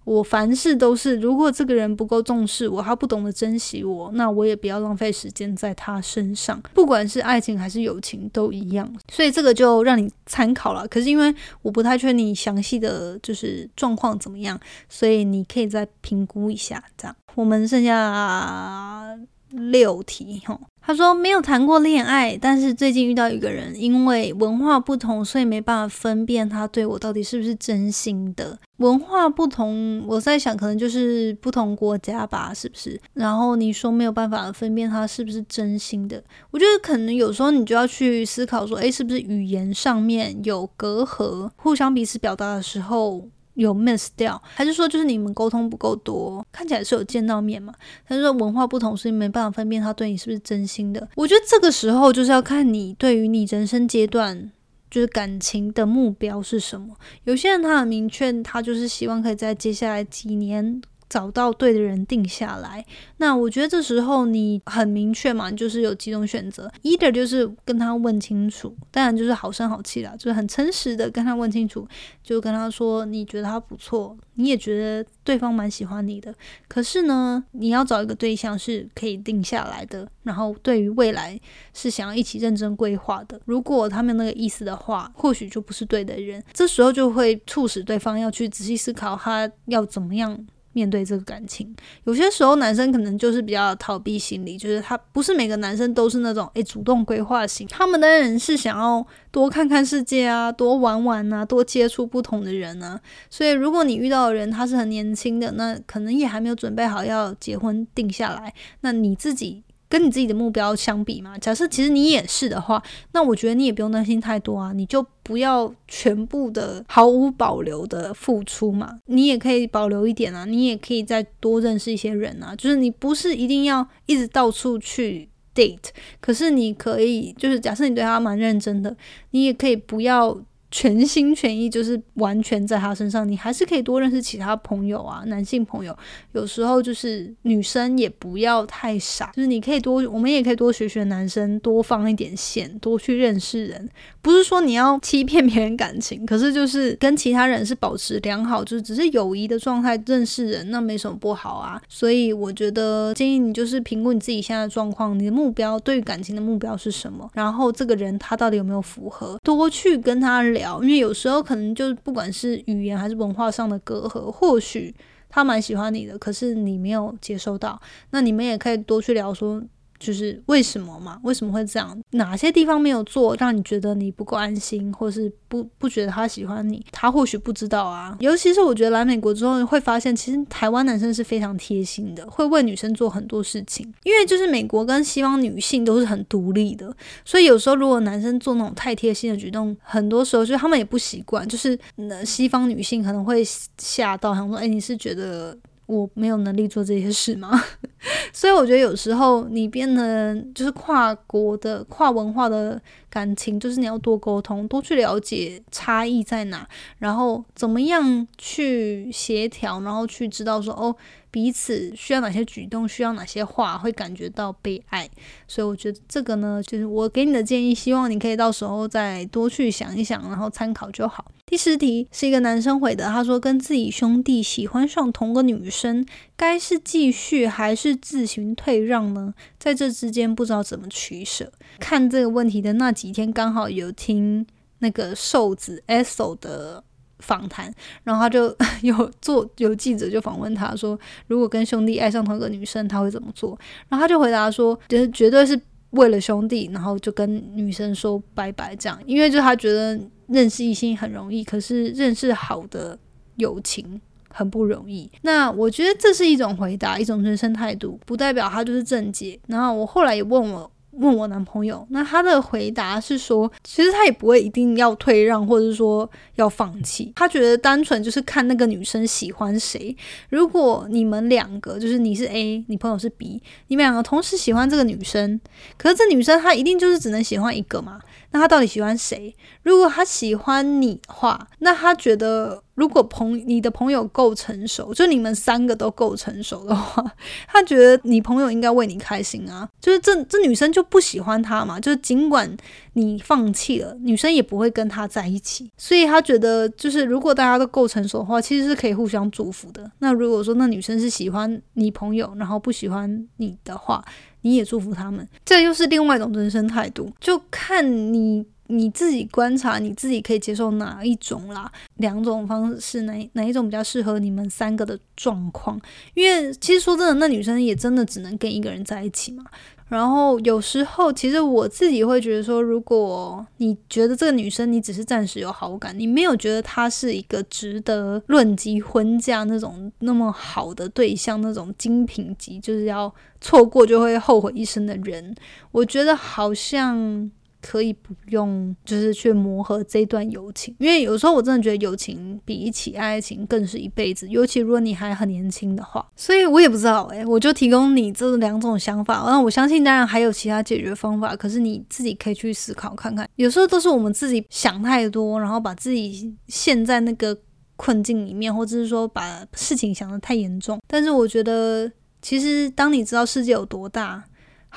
我凡事都是，如果这个人不够重视我，他不懂得珍惜我，那我也不要浪费时间在他身上。不管是爱情还是友情都一样，所以这个就让你参考了。可是因为我不太确定你详细的就是状况怎么样，所以你可以再评估一下。这样，我们剩下六题哈。他说没有谈过恋爱，但是最近遇到一个人，因为文化不同，所以没办法分辨他对我到底是不是真心的。文化不同，我在想可能就是不同国家吧，是不是？然后你说没有办法分辨他是不是真心的，我觉得可能有时候你就要去思考说，诶，是不是语言上面有隔阂，互相彼此表达的时候。有 miss 掉，还是说就是你们沟通不够多？看起来是有见到面嘛？但是说文化不同，所以没办法分辨他对你是不是真心的。我觉得这个时候就是要看你对于你人生阶段就是感情的目标是什么。有些人他很明确，他就是希望可以在接下来几年。找到对的人定下来，那我觉得这时候你很明确嘛，就是有几种选择，either 就是跟他问清楚，当然就是好声好气啦，就是很诚实的跟他问清楚，就跟他说你觉得他不错，你也觉得对方蛮喜欢你的，可是呢，你要找一个对象是可以定下来的，然后对于未来是想要一起认真规划的。如果他没有那个意思的话，或许就不是对的人，这时候就会促使对方要去仔细思考他要怎么样。面对这个感情，有些时候男生可能就是比较逃避心理，就是他不是每个男生都是那种诶主动规划型，他们的人是想要多看看世界啊，多玩玩啊，多接触不同的人啊。所以如果你遇到的人他是很年轻的，那可能也还没有准备好要结婚定下来，那你自己。跟你自己的目标相比嘛，假设其实你也是的话，那我觉得你也不用担心太多啊，你就不要全部的毫无保留的付出嘛，你也可以保留一点啊，你也可以再多认识一些人啊，就是你不是一定要一直到处去 date，可是你可以就是假设你对他蛮认真的，你也可以不要。全心全意就是完全在他身上，你还是可以多认识其他朋友啊，男性朋友。有时候就是女生也不要太傻，就是你可以多，我们也可以多学学男生，多放一点线，多去认识人。不是说你要欺骗别人感情，可是就是跟其他人是保持良好，就是只是友谊的状态认识人，那没什么不好啊。所以我觉得建议你就是评估你自己现在的状况，你的目标对于感情的目标是什么，然后这个人他到底有没有符合，多去跟他聊。因为有时候可能就不管是语言还是文化上的隔阂，或许他蛮喜欢你的，可是你没有接收到，那你们也可以多去聊说。就是为什么嘛？为什么会这样？哪些地方没有做，让你觉得你不够安心，或是不不觉得他喜欢你？他或许不知道啊。尤其是我觉得来美国之后会发现，其实台湾男生是非常贴心的，会为女生做很多事情。因为就是美国跟西方女性都是很独立的，所以有时候如果男生做那种太贴心的举动，很多时候就他们也不习惯。就是西方女性可能会吓到，想说：“哎，你是觉得？”我没有能力做这些事吗？所以我觉得有时候你变得就是跨国的、跨文化的感情，就是你要多沟通，多去了解差异在哪，然后怎么样去协调，然后去知道说哦，彼此需要哪些举动，需要哪些话，会感觉到被爱。所以我觉得这个呢，就是我给你的建议，希望你可以到时候再多去想一想，然后参考就好。第十题是一个男生回的，他说跟自己兄弟喜欢上同个女生，该是继续还是自行退让呢？在这之间不知道怎么取舍。看这个问题的那几天，刚好有听那个瘦子 Eso 的访谈，然后他就有做有记者就访问他说，如果跟兄弟爱上同一个女生，他会怎么做？然后他就回答说，就是绝对是为了兄弟，然后就跟女生说拜拜这样，因为就他觉得。认识异性很容易，可是认识好的友情很不容易。那我觉得这是一种回答，一种人生态度，不代表他就是正解。然后我后来也问我问我男朋友，那他的回答是说，其实他也不会一定要退让，或者说要放弃。他觉得单纯就是看那个女生喜欢谁。如果你们两个就是你是 A，你朋友是 B，你们两个同时喜欢这个女生，可是这女生她一定就是只能喜欢一个嘛？那他到底喜欢谁？如果他喜欢你的话，那他觉得如果朋你的朋友够成熟，就你们三个都够成熟的话，他觉得你朋友应该为你开心啊。就是这这女生就不喜欢他嘛，就是尽管你放弃了，女生也不会跟他在一起。所以他觉得，就是如果大家都够成熟的话，其实是可以互相祝福的。那如果说那女生是喜欢你朋友，然后不喜欢你的话，你也祝福他们，这又是另外一种人生态度，就看你你自己观察，你自己可以接受哪一种啦。两种方式，哪哪一种比较适合你们三个的状况？因为其实说真的，那女生也真的只能跟一个人在一起嘛。然后有时候，其实我自己会觉得说，如果你觉得这个女生你只是暂时有好感，你没有觉得她是一个值得论及婚嫁那种那么好的对象，那种精品级，就是要错过就会后悔一生的人，我觉得好像。可以不用，就是去磨合这段友情，因为有时候我真的觉得友情比起爱情更是一辈子，尤其如果你还很年轻的话。所以我也不知道诶，我就提供你这两种想法，那我相信当然还有其他解决方法，可是你自己可以去思考看看。有时候都是我们自己想太多，然后把自己陷在那个困境里面，或者是说把事情想得太严重。但是我觉得，其实当你知道世界有多大。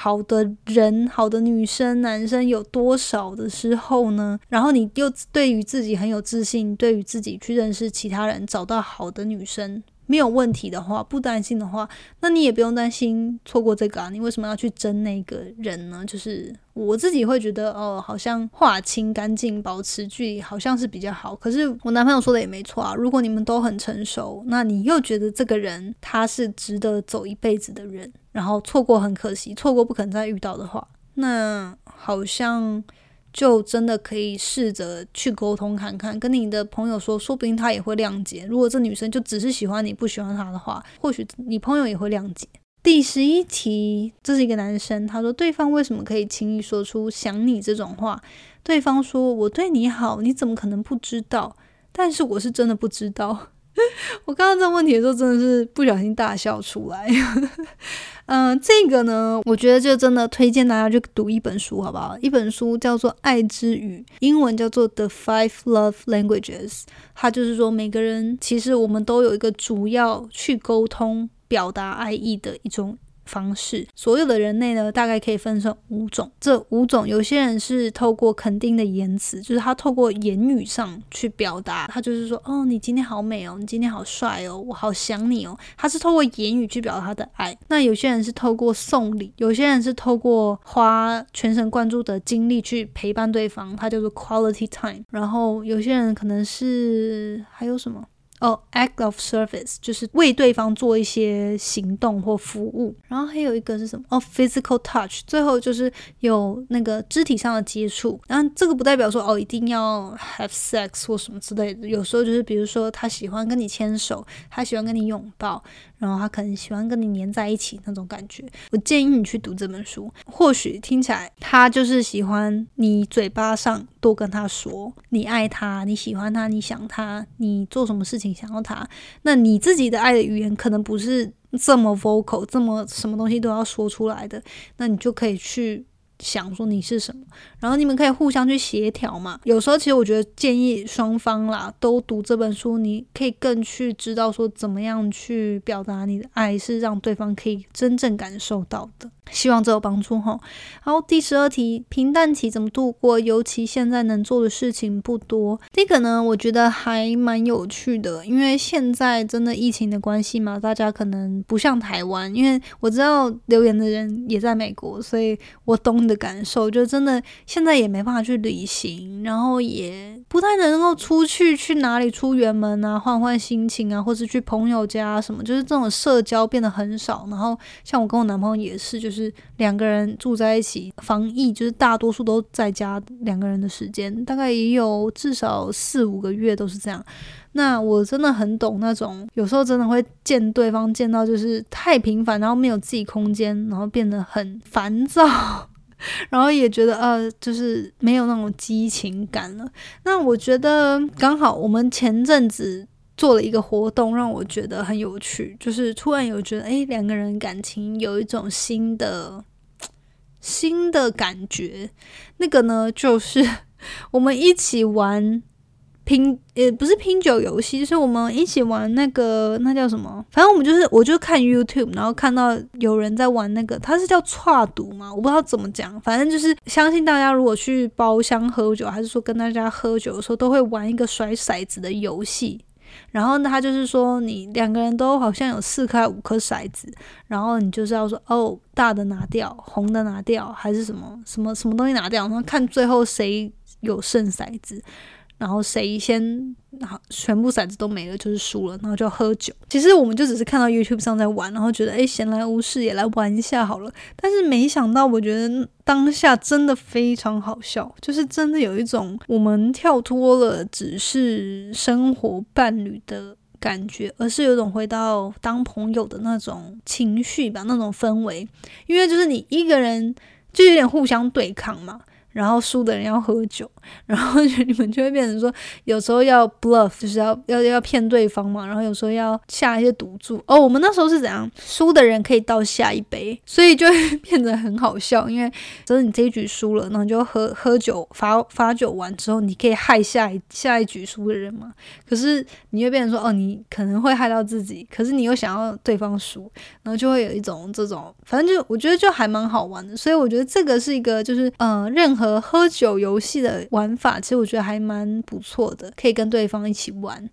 好的人，好的女生、男生有多少的时候呢？然后你又对于自己很有自信，对于自己去认识其他人，找到好的女生。没有问题的话，不担心的话，那你也不用担心错过这个啊。你为什么要去争那个人呢？就是我自己会觉得，哦，好像划清干净，保持距离，好像是比较好。可是我男朋友说的也没错啊。如果你们都很成熟，那你又觉得这个人他是值得走一辈子的人，然后错过很可惜，错过不可能再遇到的话，那好像。就真的可以试着去沟通看看，跟你的朋友说，说不定他也会谅解。如果这女生就只是喜欢你不喜欢他的话，或许你朋友也会谅解。第十一题，这是一个男生，他说对方为什么可以轻易说出想你这种话？对方说我对你好，你怎么可能不知道？但是我是真的不知道。我刚刚这问题的时候，真的是不小心大笑出来。嗯，这个呢，我觉得就真的推荐大家去读一本书，好不好？一本书叫做《爱之语》，英文叫做《The Five Love Languages》。它就是说，每个人其实我们都有一个主要去沟通、表达爱意的一种。方式，所有的人类呢，大概可以分成五种。这五种，有些人是透过肯定的言辞，就是他透过言语上去表达，他就是说，哦，你今天好美哦，你今天好帅哦，我好想你哦。他是透过言语去表达他的爱。那有些人是透过送礼，有些人是透过花全神贯注的精力去陪伴对方，他叫做 quality time。然后有些人可能是还有什么？哦，act of service 就是为对方做一些行动或服务，然后还有一个是什么？哦，physical touch，最后就是有那个肢体上的接触。然后这个不代表说哦一定要 have sex 或什么之类的，有时候就是比如说他喜欢跟你牵手，他喜欢跟你拥抱。然后他可能喜欢跟你黏在一起那种感觉，我建议你去读这本书。或许听起来他就是喜欢你嘴巴上多跟他说你爱他，你喜欢他，你想他，你做什么事情想要他。那你自己的爱的语言可能不是这么 vocal，这么什么东西都要说出来的，那你就可以去。想说你是什么，然后你们可以互相去协调嘛。有时候其实我觉得建议双方啦都读这本书，你可以更去知道说怎么样去表达你的爱，是让对方可以真正感受到的。希望这有帮助哈。然后第十二题，平淡期怎么度过？尤其现在能做的事情不多。这个呢，我觉得还蛮有趣的，因为现在真的疫情的关系嘛，大家可能不像台湾，因为我知道留言的人也在美国，所以我懂你的感受。就真的现在也没办法去旅行，然后也不太能够出去，去哪里出远门啊，换换心情啊，或是去朋友家什么，就是这种社交变得很少。然后像我跟我男朋友也是，就是。是两个人住在一起，防疫就是大多数都在家，两个人的时间大概也有至少四五个月都是这样。那我真的很懂那种，有时候真的会见对方见到就是太频繁，然后没有自己空间，然后变得很烦躁，然后也觉得呃，就是没有那种激情感了。那我觉得刚好我们前阵子。做了一个活动，让我觉得很有趣，就是突然有觉得，哎，两个人感情有一种新的新的感觉。那个呢，就是我们一起玩拼，也不是拼酒游戏，就是我们一起玩那个那叫什么？反正我们就是，我就看 YouTube，然后看到有人在玩那个，它是叫串赌嘛，我不知道怎么讲，反正就是相信大家如果去包厢喝酒，还是说跟大家喝酒的时候，都会玩一个甩骰子的游戏。然后他就是说，你两个人都好像有四颗五颗骰子，然后你就是要说，哦，大的拿掉，红的拿掉，还是什么什么什么东西拿掉，然后看最后谁有剩骰子。然后谁先，好全部骰子都没了，就是输了，然后就喝酒。其实我们就只是看到 YouTube 上在玩，然后觉得哎闲来无事也来玩一下好了。但是没想到，我觉得当下真的非常好笑，就是真的有一种我们跳脱了只是生活伴侣的感觉，而是有种回到当朋友的那种情绪吧，那种氛围。因为就是你一个人就有点互相对抗嘛。然后输的人要喝酒，然后你们就会变成说，有时候要 bluff，就是要要要骗对方嘛。然后有时候要下一些赌注。哦，我们那时候是怎样？输的人可以倒下一杯，所以就会变得很好笑。因为就是你这一局输了，然后就喝喝酒发发酒完之后，你可以害下一下一局输的人嘛。可是你会变成说，哦，你可能会害到自己，可是你又想要对方输，然后就会有一种这种，反正就我觉得就还蛮好玩的。所以我觉得这个是一个，就是嗯，任何。喝酒游戏的玩法，其实我觉得还蛮不错的，可以跟对方一起玩。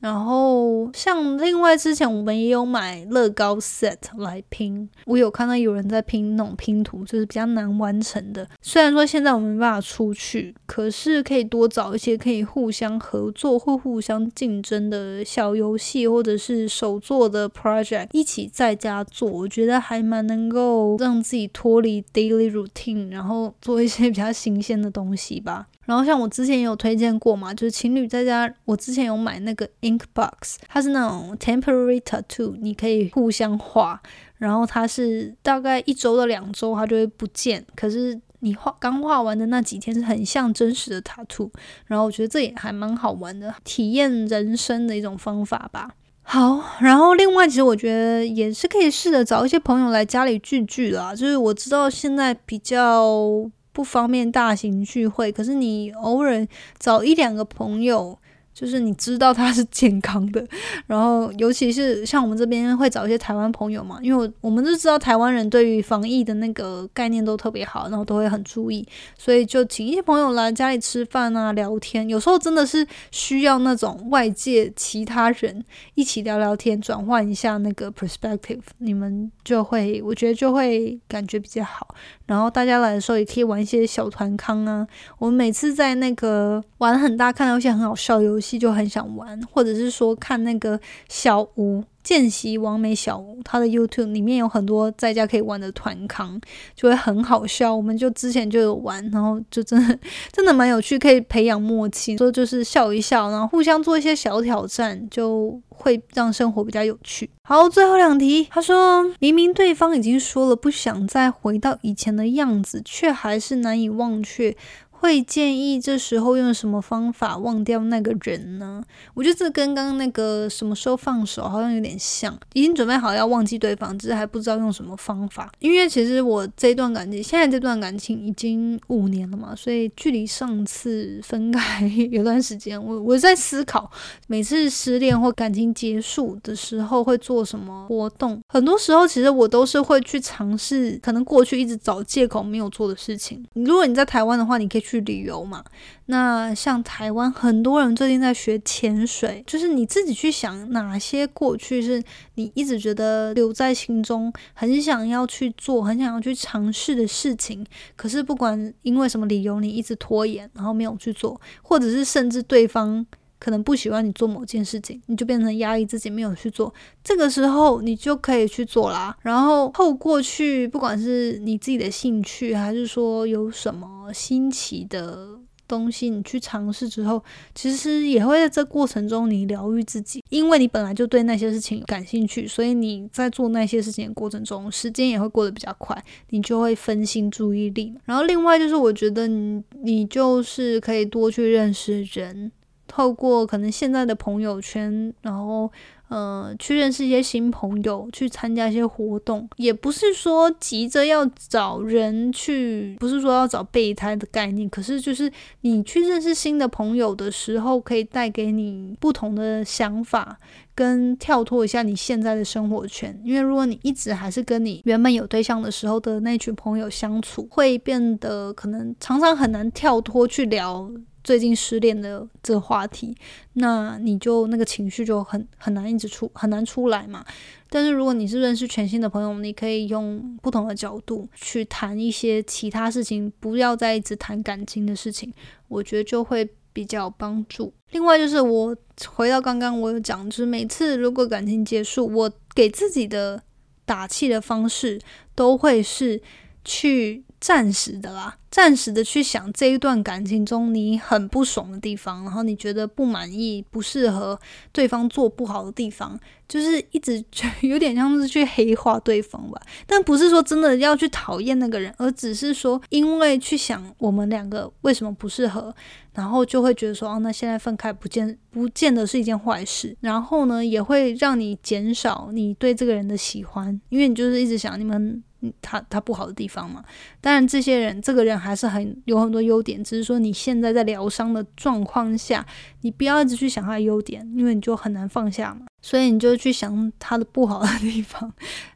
然后像另外之前我们也有买乐高 set 来拼，我有看到有人在拼那种拼图，就是比较难完成的。虽然说现在我们没办法出去，可是可以多找一些可以互相合作或互相竞争的小游戏，或者是手做的 project，一起在家做，我觉得还蛮能够让自己脱离 daily routine，然后做一些比较新鲜的东西吧。然后像我之前也有推荐过嘛，就是情侣在家，我之前有买那个 ink box，它是那种 temporary tattoo，你可以互相画，然后它是大概一周到两周它就会不见，可是你画刚画完的那几天是很像真实的 tattoo，然后我觉得这也还蛮好玩的，体验人生的一种方法吧。好，然后另外其实我觉得也是可以试着找一些朋友来家里聚聚啦，就是我知道现在比较。不方便大型聚会，可是你偶尔找一两个朋友。就是你知道他是健康的，然后尤其是像我们这边会找一些台湾朋友嘛，因为我们就知道台湾人对于防疫的那个概念都特别好，然后都会很注意，所以就请一些朋友来家里吃饭啊、聊天。有时候真的是需要那种外界其他人一起聊聊天，转换一下那个 perspective，你们就会我觉得就会感觉比较好。然后大家来的时候也可以玩一些小团康啊。我们每次在那个玩很大，看到一些很好笑的游戏。就很想玩，或者是说看那个小屋。见习王美小屋，他的 YouTube 里面有很多在家可以玩的团康，就会很好笑。我们就之前就有玩，然后就真的真的蛮有趣，可以培养默契，说就是笑一笑，然后互相做一些小挑战，就会让生活比较有趣。好，最后两题，他说明明对方已经说了不想再回到以前的样子，却还是难以忘却。会建议这时候用什么方法忘掉那个人呢？我觉得这跟刚刚那个什么时候放手好像有点像，已经准备好要忘记对方，只是还不知道用什么方法。因为其实我这段感情，现在这段感情已经五年了嘛，所以距离上次分开 有段时间，我我在思考，每次失恋或感情结束的时候会做什么活动。很多时候其实我都是会去尝试，可能过去一直找借口没有做的事情。如果你在台湾的话，你可以。去旅游嘛？那像台湾很多人最近在学潜水，就是你自己去想哪些过去是你一直觉得留在心中，很想要去做，很想要去尝试的事情。可是不管因为什么理由，你一直拖延，然后没有去做，或者是甚至对方。可能不喜欢你做某件事情，你就变成压抑自己没有去做。这个时候你就可以去做啦。然后透过去，不管是你自己的兴趣，还是说有什么新奇的东西，你去尝试之后，其实也会在这过程中你疗愈自己。因为你本来就对那些事情感兴趣，所以你在做那些事情的过程中，时间也会过得比较快，你就会分心注意力。然后另外就是，我觉得你你就是可以多去认识人。透过可能现在的朋友圈，然后呃去认识一些新朋友，去参加一些活动，也不是说急着要找人去，不是说要找备胎的概念。可是就是你去认识新的朋友的时候，可以带给你不同的想法，跟跳脱一下你现在的生活圈。因为如果你一直还是跟你原本有对象的时候的那群朋友相处，会变得可能常常很难跳脱去聊。最近失恋的这个话题，那你就那个情绪就很很难一直出很难出来嘛。但是如果你是认识全新的朋友，你可以用不同的角度去谈一些其他事情，不要再一直谈感情的事情，我觉得就会比较帮助。另外就是我回到刚刚我有讲，就是每次如果感情结束，我给自己的打气的方式都会是去。暂时的啦，暂时的去想这一段感情中你很不爽的地方，然后你觉得不满意、不适合对方做不好的地方，就是一直就 有点像是去黑化对方吧。但不是说真的要去讨厌那个人，而只是说因为去想我们两个为什么不适合，然后就会觉得说哦，那现在分开不见不见得是一件坏事。然后呢，也会让你减少你对这个人的喜欢，因为你就是一直想你们。他他不好的地方嘛，当然这些人这个人还是很有很多优点，只是说你现在在疗伤的状况下，你不要一直去想他的优点，因为你就很难放下嘛。所以你就去想他的不好的地方，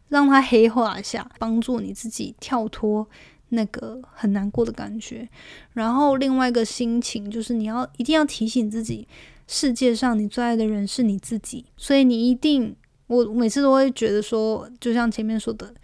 让他黑化一下，帮助你自己跳脱那个很难过的感觉。然后另外一个心情就是你要一定要提醒自己，世界上你最爱的人是你自己，所以你一定我每次都会觉得说，就像前面说的。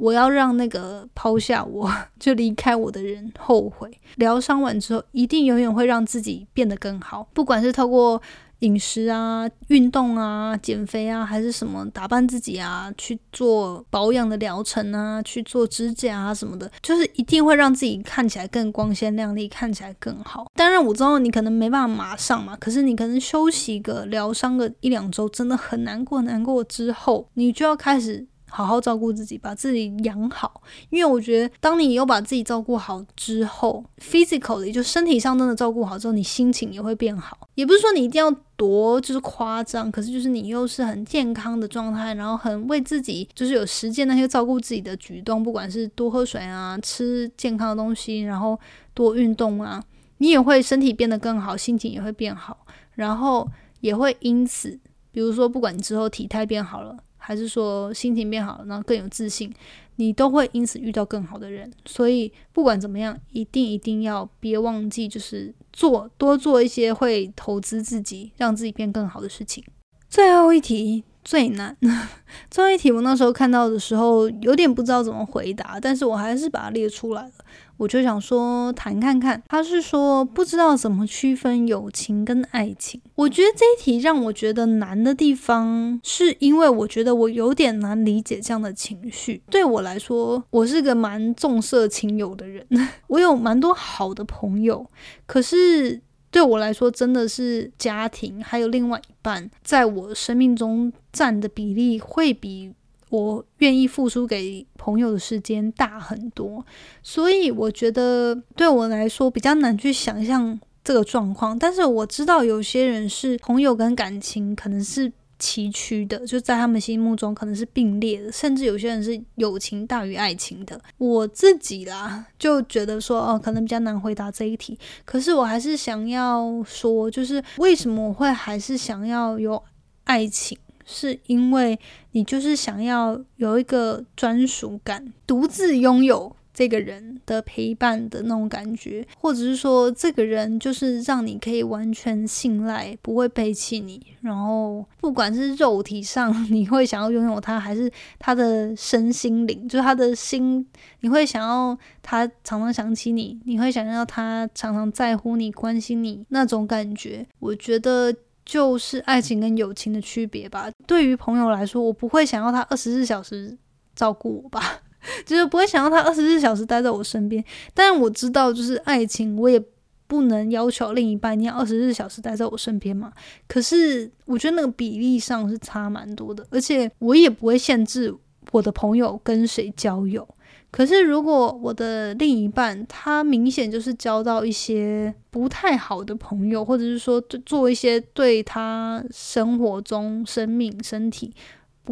我要让那个抛下我 就离开我的人后悔。疗伤完之后，一定永远会让自己变得更好。不管是透过饮食啊、运动啊、减肥啊，还是什么打扮自己啊，去做保养的疗程啊，去做指甲啊什么的，就是一定会让自己看起来更光鲜亮丽，看起来更好。当然，我知道你可能没办法马上嘛，可是你可能休息个疗伤个一两周，真的很难过，难过之后，你就要开始。好好照顾自己，把自己养好。因为我觉得，当你有把自己照顾好之后，physically 就身体上真的照顾好之后，你心情也会变好。也不是说你一定要多就是夸张，可是就是你又是很健康的状态，然后很为自己就是有实践那些照顾自己的举动，不管是多喝水啊，吃健康的东西，然后多运动啊，你也会身体变得更好，心情也会变好，然后也会因此，比如说不管你之后体态变好了。还是说心情变好了，然后更有自信，你都会因此遇到更好的人。所以不管怎么样，一定一定要别忘记，就是做多做一些会投资自己，让自己变更好的事情。最后一题。最难，最后一题我那时候看到的时候有点不知道怎么回答，但是我还是把它列出来了。我就想说谈看看，他是说不知道怎么区分友情跟爱情。我觉得这一题让我觉得难的地方，是因为我觉得我有点难理解这样的情绪。对我来说，我是个蛮重色轻友的人，我有蛮多好的朋友，可是。对我来说，真的是家庭，还有另外一半，在我生命中占的比例会比我愿意付出给朋友的时间大很多，所以我觉得对我来说比较难去想象这个状况。但是我知道有些人是朋友跟感情可能是崎岖的，就在他们心目中可能是并列的，甚至有些人是友情大于爱情的。我自己啦就觉得说，哦，可能比较难回答这一题。可是我还是想要说，就是为什么我会还是想要有爱情。是因为你就是想要有一个专属感，独自拥有这个人的陪伴的那种感觉，或者是说这个人就是让你可以完全信赖，不会背弃你。然后不管是肉体上 你会想要拥有他，还是他的身心灵，就是他的心，你会想要他常常想起你，你会想要他常常在乎你、关心你那种感觉。我觉得。就是爱情跟友情的区别吧。对于朋友来说，我不会想要他二十四小时照顾我吧，就是不会想要他二十四小时待在我身边。但我知道，就是爱情，我也不能要求另一半你要二十四小时待在我身边嘛。可是我觉得那个比例上是差蛮多的，而且我也不会限制我的朋友跟谁交友。可是，如果我的另一半他明显就是交到一些不太好的朋友，或者是说做一些对他生活中生命、身体。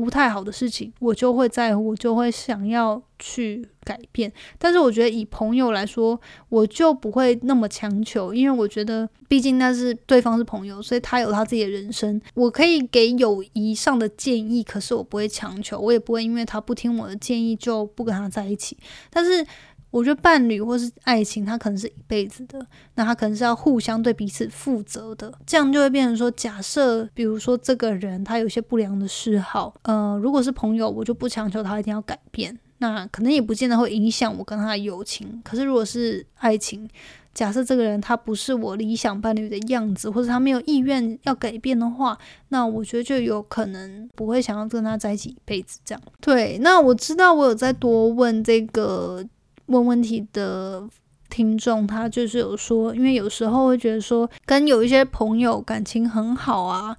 不太好的事情，我就会在乎，我就会想要去改变。但是我觉得以朋友来说，我就不会那么强求，因为我觉得毕竟那是对方是朋友，所以他有他自己的人生。我可以给友谊上的建议，可是我不会强求，我也不会因为他不听我的建议就不跟他在一起。但是。我觉得伴侣或是爱情，它可能是一辈子的，那他可能是要互相对彼此负责的，这样就会变成说，假设比如说这个人他有些不良的嗜好，呃，如果是朋友，我就不强求他一定要改变，那可能也不见得会影响我跟他的友情。可是如果是爱情，假设这个人他不是我理想伴侣的样子，或者他没有意愿要改变的话，那我觉得就有可能不会想要跟他在一起一辈子这样。对，那我知道我有在多问这个。问问题的听众，他就是有说，因为有时候会觉得说，跟有一些朋友感情很好啊，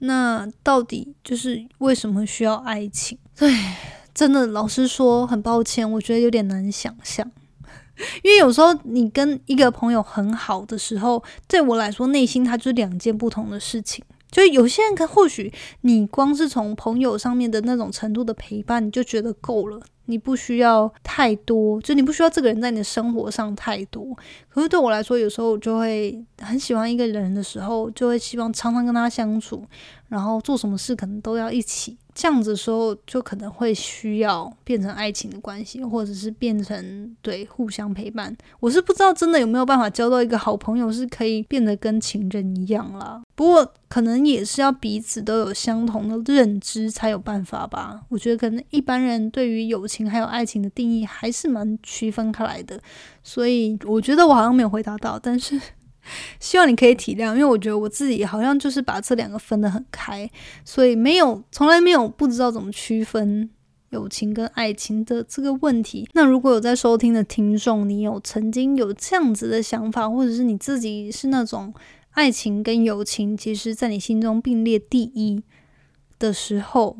那到底就是为什么需要爱情？对，真的，老实说，很抱歉，我觉得有点难想象，因为有时候你跟一个朋友很好的时候，对我来说，内心它就是两件不同的事情。就有些人，可或许你光是从朋友上面的那种程度的陪伴，你就觉得够了。你不需要太多，就你不需要这个人在你的生活上太多。可是对我来说，有时候我就会很喜欢一个人的时候，就会希望常常跟他相处，然后做什么事可能都要一起。这样子的时候，就可能会需要变成爱情的关系，或者是变成对互相陪伴。我是不知道真的有没有办法交到一个好朋友，是可以变得跟情人一样啦。不过可能也是要彼此都有相同的认知才有办法吧。我觉得可能一般人对于友情还有爱情的定义还是蛮区分开来的，所以我觉得我好像没有回答到，但是。希望你可以体谅，因为我觉得我自己好像就是把这两个分得很开，所以没有从来没有不知道怎么区分友情跟爱情的这个问题。那如果有在收听的听众，你有曾经有这样子的想法，或者是你自己是那种爱情跟友情，其实在你心中并列第一的时候。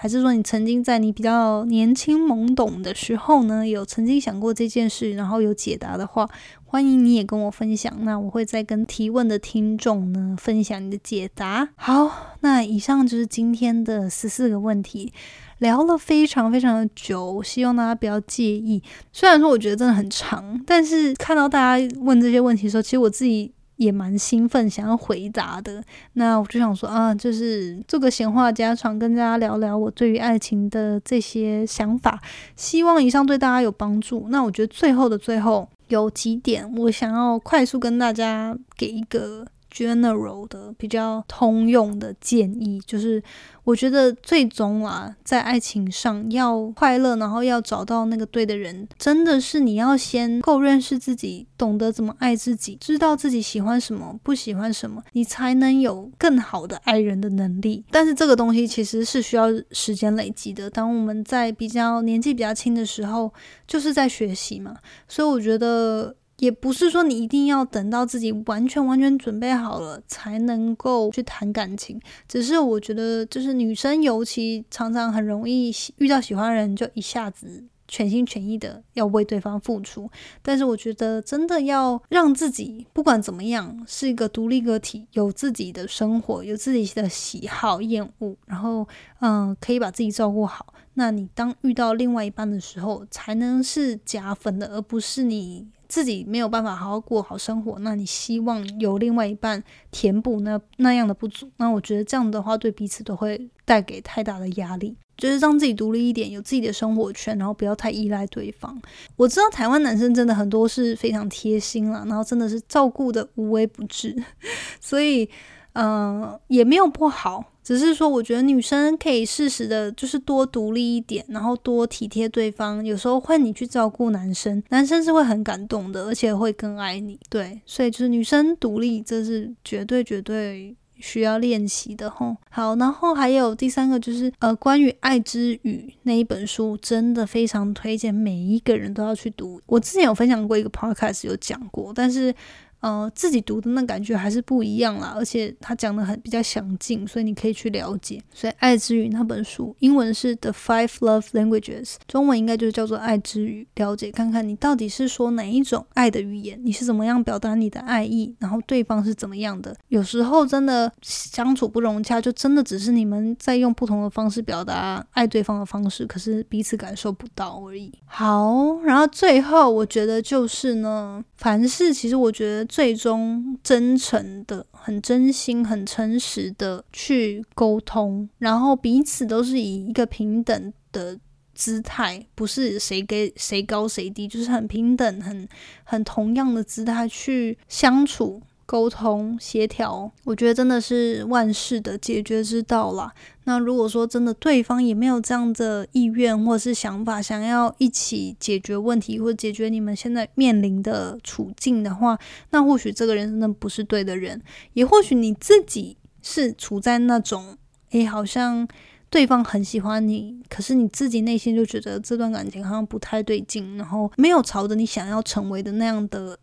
还是说你曾经在你比较年轻懵懂的时候呢，有曾经想过这件事，然后有解答的话，欢迎你也跟我分享。那我会再跟提问的听众呢分享你的解答。好，那以上就是今天的十四个问题，聊了非常非常的久，希望大家不要介意。虽然说我觉得真的很长，但是看到大家问这些问题的时候，其实我自己。也蛮兴奋，想要回答的。那我就想说啊，就是做个闲话家常，跟大家聊聊我对于爱情的这些想法。希望以上对大家有帮助。那我觉得最后的最后有几点，我想要快速跟大家给一个。General 的比较通用的建议就是，我觉得最终啊，在爱情上要快乐，然后要找到那个对的人，真的是你要先够认识自己，懂得怎么爱自己，知道自己喜欢什么，不喜欢什么，你才能有更好的爱人的能力。但是这个东西其实是需要时间累积的。当我们在比较年纪比较轻的时候，就是在学习嘛，所以我觉得。也不是说你一定要等到自己完全完全准备好了才能够去谈感情，只是我觉得就是女生尤其常常很容易遇到喜欢的人就一下子。全心全意的要为对方付出，但是我觉得真的要让自己不管怎么样是一个独立个体，有自己的生活，有自己的喜好厌恶，然后嗯可以把自己照顾好。那你当遇到另外一半的时候，才能是加分的，而不是你自己没有办法好好过好生活。那你希望有另外一半填补那那样的不足，那我觉得这样的话对彼此都会带给太大的压力。就是让自己独立一点，有自己的生活圈，然后不要太依赖对方。我知道台湾男生真的很多是非常贴心了，然后真的是照顾的无微不至，所以嗯也没有不好，只是说我觉得女生可以适时的，就是多独立一点，然后多体贴对方。有时候换你去照顾男生，男生是会很感动的，而且会更爱你。对，所以就是女生独立，这是绝对绝对。需要练习的吼，好，然后还有第三个就是呃，关于《爱之语》那一本书，真的非常推荐每一个人都要去读。我之前有分享过一个 podcast 有讲过，但是。呃，自己读的那感觉还是不一样啦，而且他讲的很比较详尽，所以你可以去了解。所以《爱之语》那本书，英文是《The Five Love Languages》，中文应该就是叫做《爱之语》。了解看看你到底是说哪一种爱的语言，你是怎么样表达你的爱意，然后对方是怎么样的。有时候真的相处不融洽，就真的只是你们在用不同的方式表达爱对方的方式，可是彼此感受不到而已。好，然后最后我觉得就是呢，凡事其实我觉得。最终真诚的、很真心、很诚实的去沟通，然后彼此都是以一个平等的姿态，不是谁给谁高谁低，就是很平等、很很同样的姿态去相处。沟通协调，我觉得真的是万事的解决之道啦。那如果说真的对方也没有这样的意愿或是想法，想要一起解决问题或解决你们现在面临的处境的话，那或许这个人真的不是对的人，也或许你自己是处在那种，诶，好像对方很喜欢你，可是你自己内心就觉得这段感情好像不太对劲，然后没有朝着你想要成为的那样的。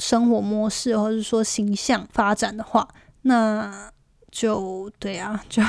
生活模式，或者是说形象发展的话，那就对啊，就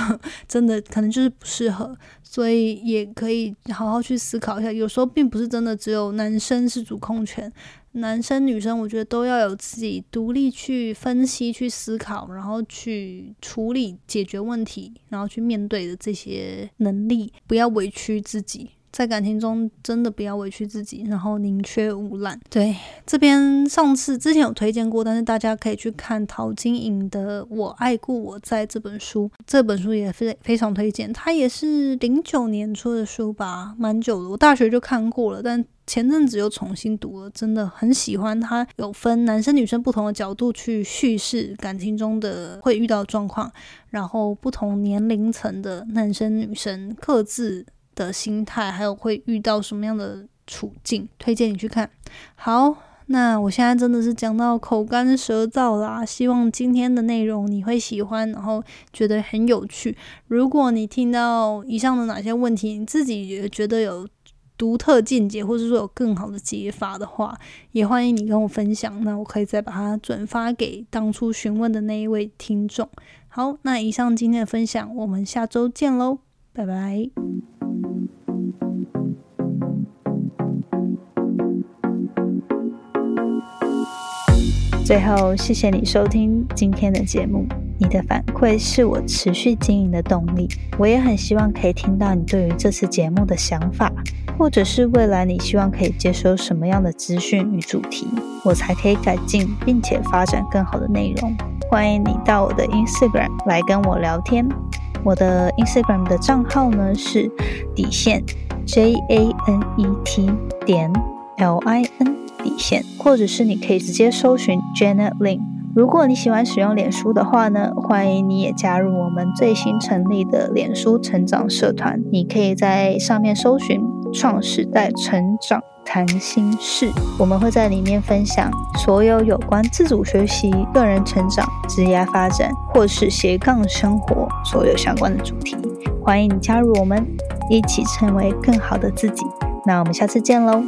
真的可能就是不适合，所以也可以好好去思考一下。有时候并不是真的只有男生是主控权，男生女生我觉得都要有自己独立去分析、去思考，然后去处理、解决问题，然后去面对的这些能力，不要委屈自己。在感情中，真的不要委屈自己，然后宁缺毋滥。对，这边上次之前有推荐过，但是大家可以去看陶晶莹的《我爱故我在》这本书，这本书也非非常推荐。它也是零九年出的书吧，蛮久的。我大学就看过了，但前阵子又重新读了，真的很喜欢。它有分男生女生不同的角度去叙事感情中的会遇到状况，然后不同年龄层的男生女生各自。的心态，还有会遇到什么样的处境，推荐你去看。好，那我现在真的是讲到口干舌燥啦，希望今天的内容你会喜欢，然后觉得很有趣。如果你听到以上的哪些问题，你自己也觉得有独特见解，或者说有更好的解法的话，也欢迎你跟我分享，那我可以再把它转发给当初询问的那一位听众。好，那以上今天的分享，我们下周见喽，拜拜。最后，谢谢你收听今天的节目。你的反馈是我持续经营的动力。我也很希望可以听到你对于这次节目的想法，或者是未来你希望可以接收什么样的资讯与主题，我才可以改进并且发展更好的内容。欢迎你到我的 Instagram 来跟我聊天。我的 Instagram 的账号呢是底线 J A N E T 点 L I N。底线，或者是你可以直接搜寻 Janet Lin。如果你喜欢使用脸书的话呢，欢迎你也加入我们最新成立的脸书成长社团。你可以在上面搜寻“创时代成长谈心事”，我们会在里面分享所有有关自主学习、个人成长、职业发展或是斜杠生活所有相关的主题。欢迎你加入我们，一起成为更好的自己。那我们下次见喽！